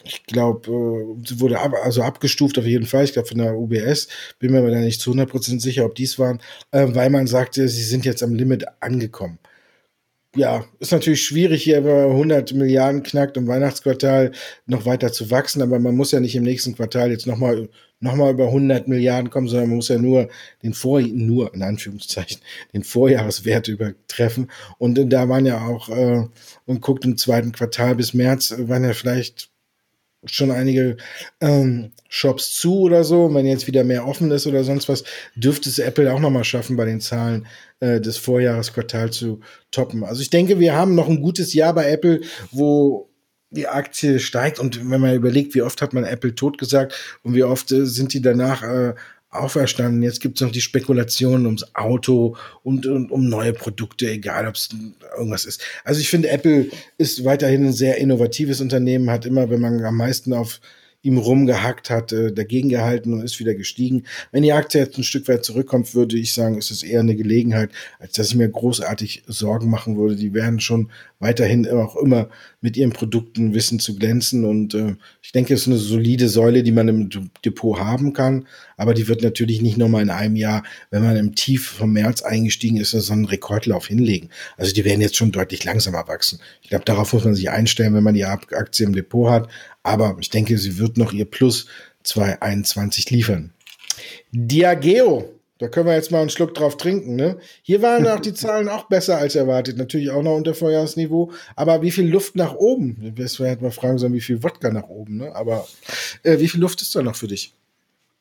ich glaube, äh, wurde ab, also abgestuft auf jeden Fall, ich glaube von der UBS, bin mir aber da nicht zu 100% sicher, ob dies waren, äh, weil man sagte, sie sind jetzt am Limit angekommen. Ja, ist natürlich schwierig, hier über 100 Milliarden knackt im Weihnachtsquartal noch weiter zu wachsen, aber man muss ja nicht im nächsten Quartal jetzt nochmal noch mal über 100 Milliarden kommen, sondern man muss ja nur den Vor, nur in Anführungszeichen, den Vorjahreswert übertreffen. Und da waren ja auch, äh, und guckt im zweiten Quartal bis März, waren ja vielleicht schon einige ähm, Shops zu oder so. Wenn jetzt wieder mehr offen ist oder sonst was, dürfte es Apple auch nochmal schaffen, bei den Zahlen äh, des Vorjahresquartals zu toppen. Also ich denke, wir haben noch ein gutes Jahr bei Apple, wo die Aktie steigt und wenn man überlegt, wie oft hat man Apple tot gesagt und wie oft äh, sind die danach äh, auferstanden. Jetzt gibt es noch die Spekulationen ums Auto und, und um neue Produkte, egal ob es irgendwas ist. Also ich finde, Apple ist weiterhin ein sehr innovatives Unternehmen, hat immer, wenn man am meisten auf ihm rumgehackt hat, äh, dagegen gehalten und ist wieder gestiegen. Wenn die Aktie jetzt ein Stück weit zurückkommt, würde ich sagen, ist es eher eine Gelegenheit, als dass ich mir großartig Sorgen machen würde. Die werden schon weiterhin auch immer mit ihren Produkten wissen zu glänzen. Und äh, ich denke, es ist eine solide Säule, die man im Depot haben kann. Aber die wird natürlich nicht nochmal in einem Jahr, wenn man im Tief vom März eingestiegen ist, so einen Rekordlauf hinlegen. Also die werden jetzt schon deutlich langsamer wachsen. Ich glaube, darauf muss man sich einstellen, wenn man die Aktie im Depot hat. Aber ich denke, sie wird noch ihr Plus 221 liefern. Diageo da können wir jetzt mal einen Schluck drauf trinken, ne? Hier waren auch die Zahlen auch besser als erwartet. Natürlich auch noch unter Vorjahresniveau. Aber wie viel Luft nach oben? Wir hätten mal fragen sollen, wie viel Wodka nach oben, ne? Aber äh, wie viel Luft ist da noch für dich?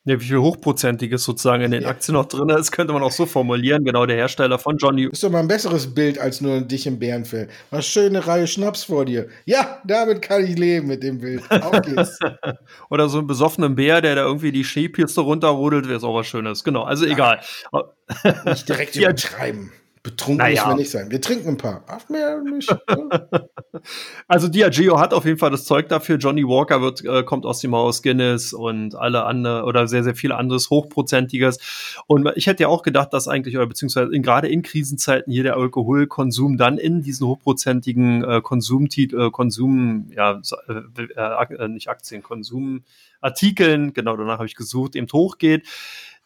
Ja, wie viel Hochprozentiges sozusagen in den ja. Aktien noch drin ist, könnte man auch so formulieren. Genau, der Hersteller von Johnny. Ist doch mal ein besseres Bild als nur dich im Bärenfell. Was schöne Reihe Schnaps vor dir. Ja, damit kann ich leben mit dem Bild. Auf geht's. Oder so einen besoffenen Bär, der da irgendwie die Skipiste runterrodelt, wäre es auch was Schönes. Genau, also egal. Nicht direkt übertreiben. Betrunken naja. müssen wir nicht sein. Wir trinken ein paar. Ach, mehr nicht. Ne? also Diageo hat auf jeden Fall das Zeug dafür. Johnny Walker wird, äh, kommt aus dem Haus Guinness und alle andere oder sehr, sehr viel anderes Hochprozentiges. Und ich hätte ja auch gedacht, dass eigentlich, oder beziehungsweise in, gerade in Krisenzeiten hier der Alkoholkonsum dann in diesen hochprozentigen äh, Konsumtitel, äh, Konsum, ja, äh, äh, nicht Aktien, Konsumartikeln, genau danach habe ich gesucht, eben hochgeht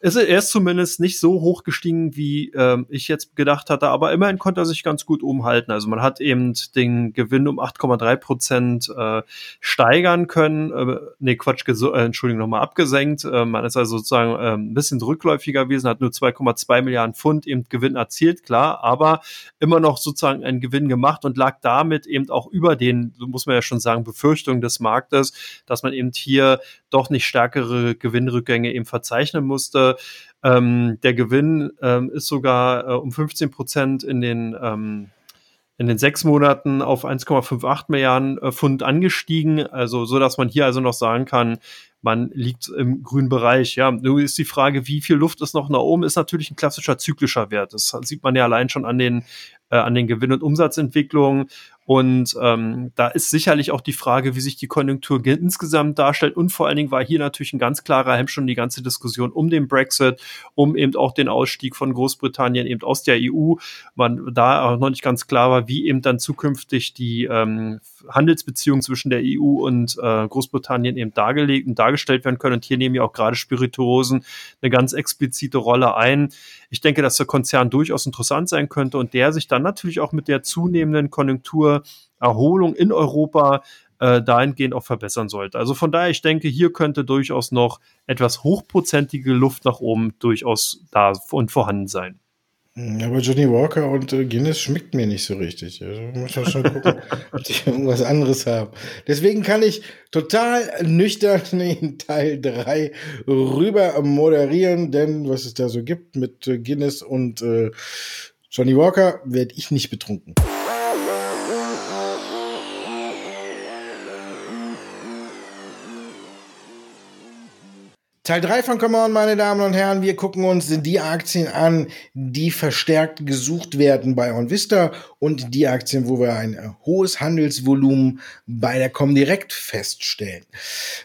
ist er ist zumindest nicht so hoch gestiegen, wie ähm, ich jetzt gedacht hatte, aber immerhin konnte er sich ganz gut umhalten. Also man hat eben den Gewinn um 8,3 Prozent äh, steigern können. Äh, nee, Quatsch, äh, Entschuldigung, nochmal abgesenkt. Äh, man ist also sozusagen äh, ein bisschen rückläufiger gewesen, hat nur 2,2 Milliarden Pfund eben Gewinn erzielt, klar, aber immer noch sozusagen einen Gewinn gemacht und lag damit eben auch über den, muss man ja schon sagen, Befürchtungen des Marktes, dass man eben hier doch nicht stärkere Gewinnrückgänge eben verzeichnen musste. Ähm, der Gewinn ähm, ist sogar äh, um 15 Prozent in den ähm, in den sechs Monaten auf 1,58 Milliarden äh, Pfund angestiegen, also so, dass man hier also noch sagen kann, man liegt im grünen Bereich. Ja, nun ist die Frage, wie viel Luft ist noch nach oben, ist natürlich ein klassischer zyklischer Wert. Das sieht man ja allein schon an den äh, an den Gewinn- und Umsatzentwicklungen. Und ähm, da ist sicherlich auch die Frage, wie sich die Konjunktur insgesamt darstellt. Und vor allen Dingen war hier natürlich ein ganz klarer Hemmschuh die ganze Diskussion um den Brexit, um eben auch den Ausstieg von Großbritannien eben aus der EU. Man da auch noch nicht ganz klar war, wie eben dann zukünftig die ähm, Handelsbeziehungen zwischen der EU und äh, Großbritannien eben dargelegt und dargestellt werden können. Und hier nehmen ja auch gerade Spirituosen eine ganz explizite Rolle ein. Ich denke, dass der Konzern durchaus interessant sein könnte und der sich dann natürlich auch mit der zunehmenden Konjunkturerholung in Europa äh, dahingehend auch verbessern sollte. Also von daher, ich denke, hier könnte durchaus noch etwas hochprozentige Luft nach oben durchaus da und vorhanden sein. Hm, aber Johnny Walker und äh, Guinness schmeckt mir nicht so richtig. Also muss man schon gucken, ob die irgendwas anderes haben. Deswegen kann ich total nüchtern in Teil 3 rüber moderieren, denn was es da so gibt mit äh, Guinness und äh, Johnny Walker, werde ich nicht betrunken. Teil 3 von Come On, meine Damen und Herren. Wir gucken uns die Aktien an, die verstärkt gesucht werden bei OnVista und die Aktien, wo wir ein hohes Handelsvolumen bei der Comdirect feststellen.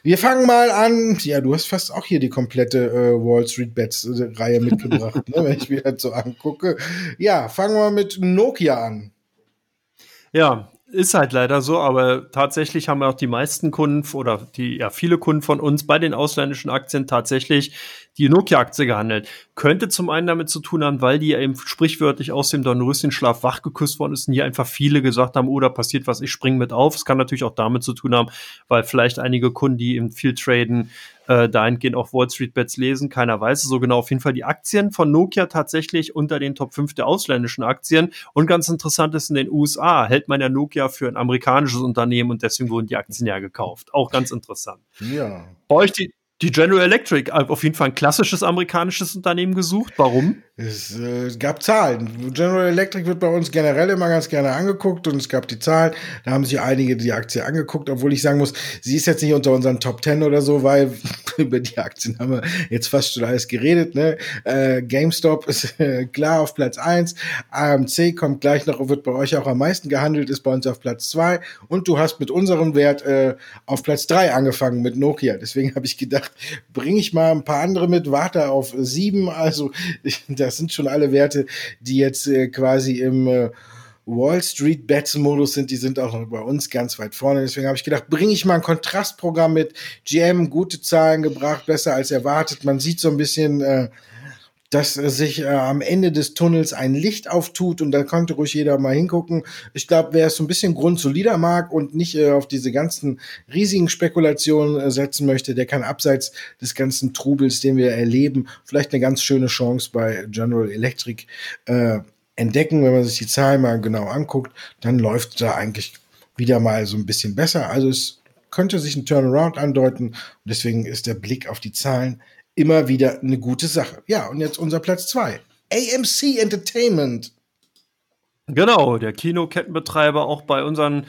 Wir fangen mal an. Ja, du hast fast auch hier die komplette äh, Wall Street Bets äh, Reihe mitgebracht, ne, wenn ich mir das so angucke. Ja, fangen wir mit Nokia an. Ja, ist halt leider so, aber tatsächlich haben auch die meisten Kunden oder die ja viele Kunden von uns bei den ausländischen Aktien tatsächlich die Nokia-Aktie gehandelt. Könnte zum einen damit zu tun haben, weil die eben sprichwörtlich aus dem Dornröschenschlaf wachgeküsst worden ist und hier einfach viele gesagt haben, oh, da passiert was, ich spring mit auf. Es kann natürlich auch damit zu tun haben, weil vielleicht einige Kunden, die eben viel traden, äh, dahingehend auch Wall Street Bets lesen. Keiner weiß es so genau. Auf jeden Fall die Aktien von Nokia tatsächlich unter den Top 5 der ausländischen Aktien. Und ganz interessant ist, in den USA hält man ja Nokia für ein amerikanisches Unternehmen und deswegen wurden die Aktien ja gekauft. Auch ganz interessant. Ja. Bei euch die, die General Electric, äh, auf jeden Fall ein klassisches amerikanisches Unternehmen gesucht. Warum? Es, äh, gab Zahlen. General Electric wird bei uns generell immer ganz gerne angeguckt und es gab die Zahlen. Da haben sich einige die Aktie angeguckt, obwohl ich sagen muss, sie ist jetzt nicht unter unseren Top 10 oder so, weil über die Aktien haben wir jetzt fast schon alles geredet. Ne? Äh, GameStop ist äh, klar auf Platz eins. AMC kommt gleich noch, wird bei euch auch am meisten gehandelt, ist bei uns auf Platz zwei. Und du hast mit unserem Wert äh, auf Platz drei angefangen mit Nokia. Deswegen habe ich gedacht, bringe ich mal ein paar andere mit, warte auf sieben. Also das sind schon alle Werte, die jetzt äh, quasi im äh, Wall Street Bets Modus sind, die sind auch noch bei uns ganz weit vorne. Deswegen habe ich gedacht, bringe ich mal ein Kontrastprogramm mit. GM gute Zahlen gebracht, besser als erwartet. Man sieht so ein bisschen, äh, dass sich äh, am Ende des Tunnels ein Licht auftut und da konnte ruhig jeder mal hingucken. Ich glaube, wer es so ein bisschen grundsolider mag und nicht äh, auf diese ganzen riesigen Spekulationen äh, setzen möchte, der kann abseits des ganzen Trubels, den wir erleben, vielleicht eine ganz schöne Chance bei General Electric äh, entdecken, wenn man sich die Zahlen mal genau anguckt, dann läuft da eigentlich wieder mal so ein bisschen besser. Also es könnte sich ein Turnaround andeuten und deswegen ist der Blick auf die Zahlen immer wieder eine gute Sache. Ja, und jetzt unser Platz zwei. AMC Entertainment. Genau, der Kinokettenbetreiber auch bei unseren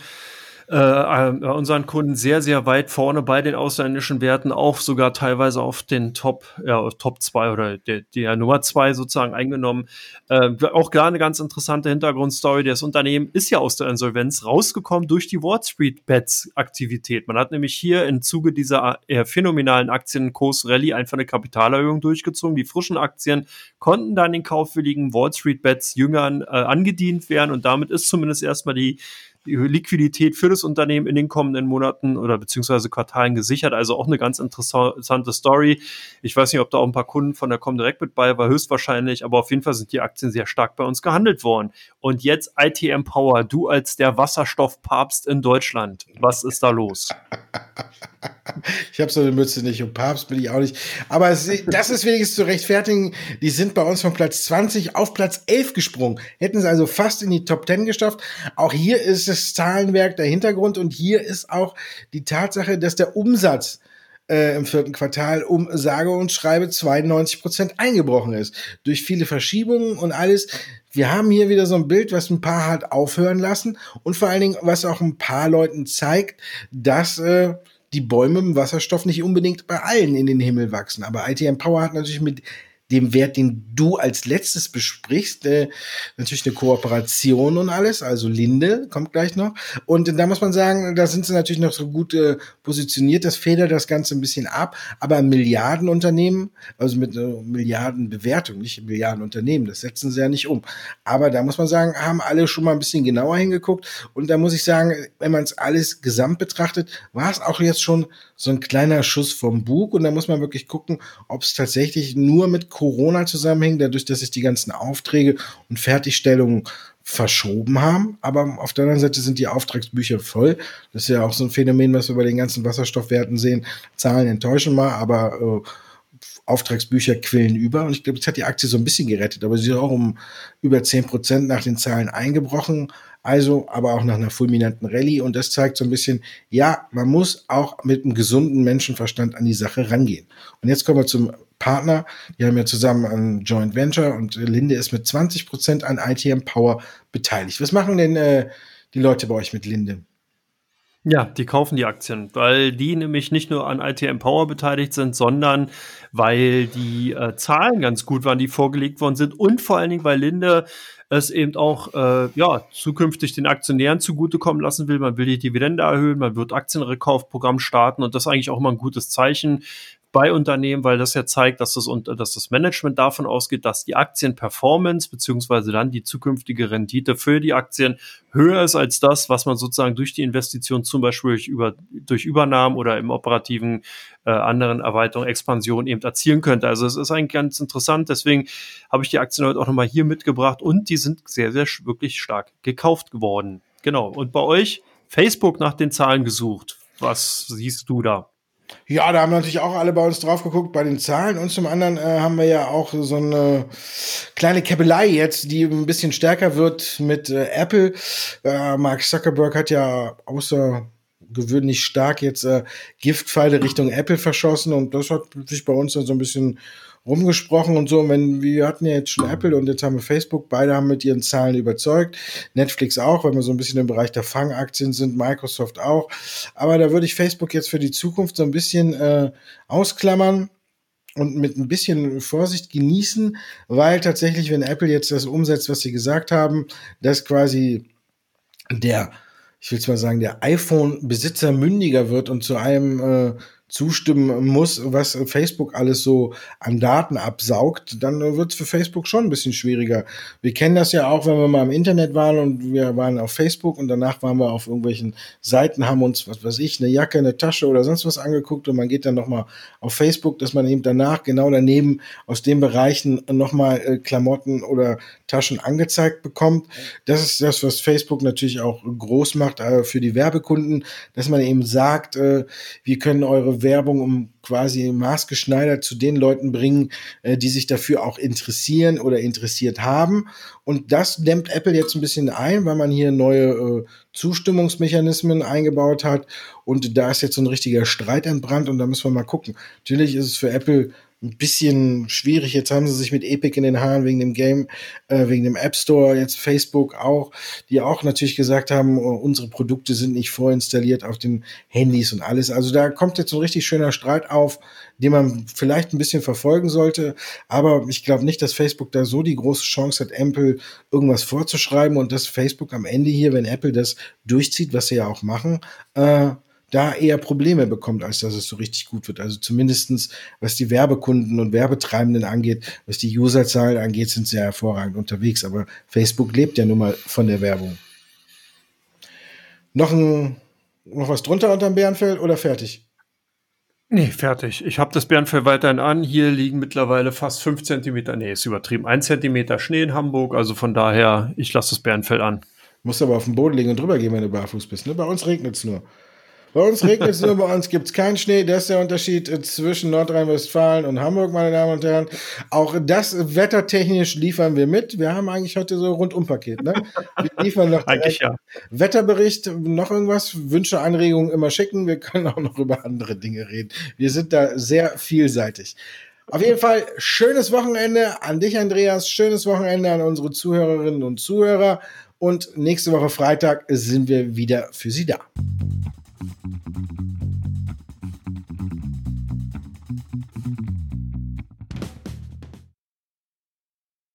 äh, äh, unseren Kunden sehr, sehr weit vorne bei den ausländischen Werten, auch sogar teilweise auf den Top, ja, Top 2 oder der, der Nummer 2 sozusagen eingenommen. Äh, auch gar eine ganz interessante Hintergrundstory. Das Unternehmen ist ja aus der Insolvenz rausgekommen durch die Wall Street Bets Aktivität. Man hat nämlich hier im Zuge dieser äh, phänomenalen Aktienkurs Rallye einfach eine Kapitalerhöhung durchgezogen. Die frischen Aktien konnten dann den kaufwilligen Wall Street Bets Jüngern äh, angedient werden und damit ist zumindest erstmal die Liquidität für das Unternehmen in den kommenden Monaten oder beziehungsweise Quartalen gesichert. Also auch eine ganz interessante Story. Ich weiß nicht, ob da auch ein paar Kunden von der Comdirect mit bei war, höchstwahrscheinlich, aber auf jeden Fall sind die Aktien sehr stark bei uns gehandelt worden. Und jetzt ITM Power, du als der Wasserstoffpapst in Deutschland. Was ist da los? Ich habe so eine Mütze nicht und Papst bin ich auch nicht. Aber das ist wenigstens zu rechtfertigen. Die sind bei uns von Platz 20 auf Platz 11 gesprungen. Hätten es also fast in die Top 10 geschafft. Auch hier ist das Zahlenwerk der Hintergrund und hier ist auch die Tatsache, dass der Umsatz äh, im vierten Quartal um sage und schreibe 92 Prozent eingebrochen ist. Durch viele Verschiebungen und alles. Wir haben hier wieder so ein Bild, was ein paar hat aufhören lassen und vor allen Dingen, was auch ein paar Leuten zeigt, dass äh, die Bäume im Wasserstoff nicht unbedingt bei allen in den Himmel wachsen. Aber ITM Power hat natürlich mit dem Wert, den du als letztes besprichst, äh, natürlich eine Kooperation und alles, also Linde kommt gleich noch. Und da muss man sagen, da sind sie natürlich noch so gut äh, positioniert, das federt das Ganze ein bisschen ab, aber Milliardenunternehmen, also mit äh, Milliardenbewertung, nicht Milliardenunternehmen, das setzen sie ja nicht um. Aber da muss man sagen, haben alle schon mal ein bisschen genauer hingeguckt und da muss ich sagen, wenn man es alles gesamt betrachtet, war es auch jetzt schon so ein kleiner Schuss vom Bug und da muss man wirklich gucken, ob es tatsächlich nur mit Corona zusammenhängt, dadurch, dass sich die ganzen Aufträge und Fertigstellungen verschoben haben. Aber auf der anderen Seite sind die Auftragsbücher voll. Das ist ja auch so ein Phänomen, was wir bei den ganzen Wasserstoffwerten sehen. Zahlen enttäuschen mal, aber äh, Auftragsbücher quillen über. Und ich glaube, das hat die Aktie so ein bisschen gerettet. Aber sie ist auch um über zehn Prozent nach den Zahlen eingebrochen. Also, aber auch nach einer fulminanten Rallye. Und das zeigt so ein bisschen, ja, man muss auch mit einem gesunden Menschenverstand an die Sache rangehen. Und jetzt kommen wir zum Partner. Die haben ja zusammen ein Joint Venture und Linde ist mit 20 Prozent an ITM Power beteiligt. Was machen denn äh, die Leute bei euch mit Linde? Ja, die kaufen die Aktien, weil die nämlich nicht nur an ITM Power beteiligt sind, sondern weil die äh, Zahlen ganz gut waren, die vorgelegt worden sind und vor allen Dingen, weil Linde es eben auch äh, ja, zukünftig den Aktionären zugutekommen lassen will. Man will die Dividende erhöhen, man wird Aktienrekaufprogramm starten und das ist eigentlich auch immer ein gutes Zeichen bei Unternehmen, weil das ja zeigt, dass das, dass das Management davon ausgeht, dass die Aktienperformance beziehungsweise dann die zukünftige Rendite für die Aktien höher ist als das, was man sozusagen durch die Investition zum Beispiel durch, über, durch Übernahmen oder im operativen äh, anderen Erweiterung, Expansion eben erzielen könnte. Also es ist eigentlich ganz interessant. Deswegen habe ich die Aktien heute auch nochmal hier mitgebracht und die sind sehr, sehr wirklich stark gekauft geworden. Genau. Und bei euch Facebook nach den Zahlen gesucht. Was siehst du da? Ja, da haben natürlich auch alle bei uns drauf geguckt bei den Zahlen und zum anderen äh, haben wir ja auch so eine kleine Käppelei jetzt, die ein bisschen stärker wird mit äh, Apple. Äh, Mark Zuckerberg hat ja außer gewöhnlich stark jetzt äh, Giftpfeile Richtung Apple verschossen und das hat sich bei uns dann so ein bisschen rumgesprochen und so. Und wenn wir hatten ja jetzt schon Apple und jetzt haben wir Facebook, beide haben mit ihren Zahlen überzeugt. Netflix auch, weil wir so ein bisschen im Bereich der Fangaktien sind, Microsoft auch. Aber da würde ich Facebook jetzt für die Zukunft so ein bisschen äh, ausklammern und mit ein bisschen Vorsicht genießen, weil tatsächlich, wenn Apple jetzt das umsetzt, was sie gesagt haben, dass quasi der, ich will mal sagen, der iPhone-Besitzer mündiger wird und zu einem äh, zustimmen muss, was Facebook alles so an Daten absaugt, dann wird es für Facebook schon ein bisschen schwieriger. Wir kennen das ja auch, wenn wir mal im Internet waren und wir waren auf Facebook und danach waren wir auf irgendwelchen Seiten, haben uns, was weiß ich, eine Jacke, eine Tasche oder sonst was angeguckt und man geht dann nochmal auf Facebook, dass man eben danach genau daneben aus den Bereichen nochmal äh, Klamotten oder Taschen angezeigt bekommt. Das ist das, was Facebook natürlich auch groß macht äh, für die Werbekunden, dass man eben sagt, äh, wir können eure Werbung um quasi maßgeschneidert zu den Leuten bringen, äh, die sich dafür auch interessieren oder interessiert haben. Und das dämmt Apple jetzt ein bisschen ein, weil man hier neue äh, Zustimmungsmechanismen eingebaut hat. Und da ist jetzt so ein richtiger Streit entbrannt und da müssen wir mal gucken. Natürlich ist es für Apple ein bisschen schwierig. Jetzt haben sie sich mit Epic in den Haaren wegen dem Game, äh, wegen dem App Store, jetzt Facebook auch, die auch natürlich gesagt haben, oh, unsere Produkte sind nicht vorinstalliert auf den Handys und alles. Also da kommt jetzt ein richtig schöner Streit auf, den man vielleicht ein bisschen verfolgen sollte. Aber ich glaube nicht, dass Facebook da so die große Chance hat, Apple irgendwas vorzuschreiben und dass Facebook am Ende hier, wenn Apple das durchzieht, was sie ja auch machen, äh, da eher Probleme bekommt, als dass es so richtig gut wird. Also zumindestens was die Werbekunden und Werbetreibenden angeht, was die Userzahlen angeht, sind sie ja hervorragend unterwegs. Aber Facebook lebt ja nun mal von der Werbung. Noch, ein, noch was drunter unterm Bärenfell oder fertig? Nee, fertig. Ich habe das Bärenfell weiterhin an. Hier liegen mittlerweile fast fünf Zentimeter, nee, ist übertrieben, ein Zentimeter Schnee in Hamburg. Also von daher, ich lasse das Bärenfell an. Musst aber auf den Boden liegen und drüber gehen, wenn du barfuß bist. Ne? Bei uns regnet es nur. Bei uns regnet es nur, bei uns gibt es keinen Schnee. Das ist der Unterschied äh, zwischen Nordrhein-Westfalen und Hamburg, meine Damen und Herren. Auch das wettertechnisch liefern wir mit. Wir haben eigentlich heute so ein Rundumpaket. Ne? Wir liefern noch eigentlich ja. Wetterbericht, noch irgendwas, Wünsche, Anregungen immer schicken. Wir können auch noch über andere Dinge reden. Wir sind da sehr vielseitig. Auf jeden Fall schönes Wochenende an dich, Andreas. Schönes Wochenende an unsere Zuhörerinnen und Zuhörer. Und nächste Woche Freitag sind wir wieder für Sie da. Thank you.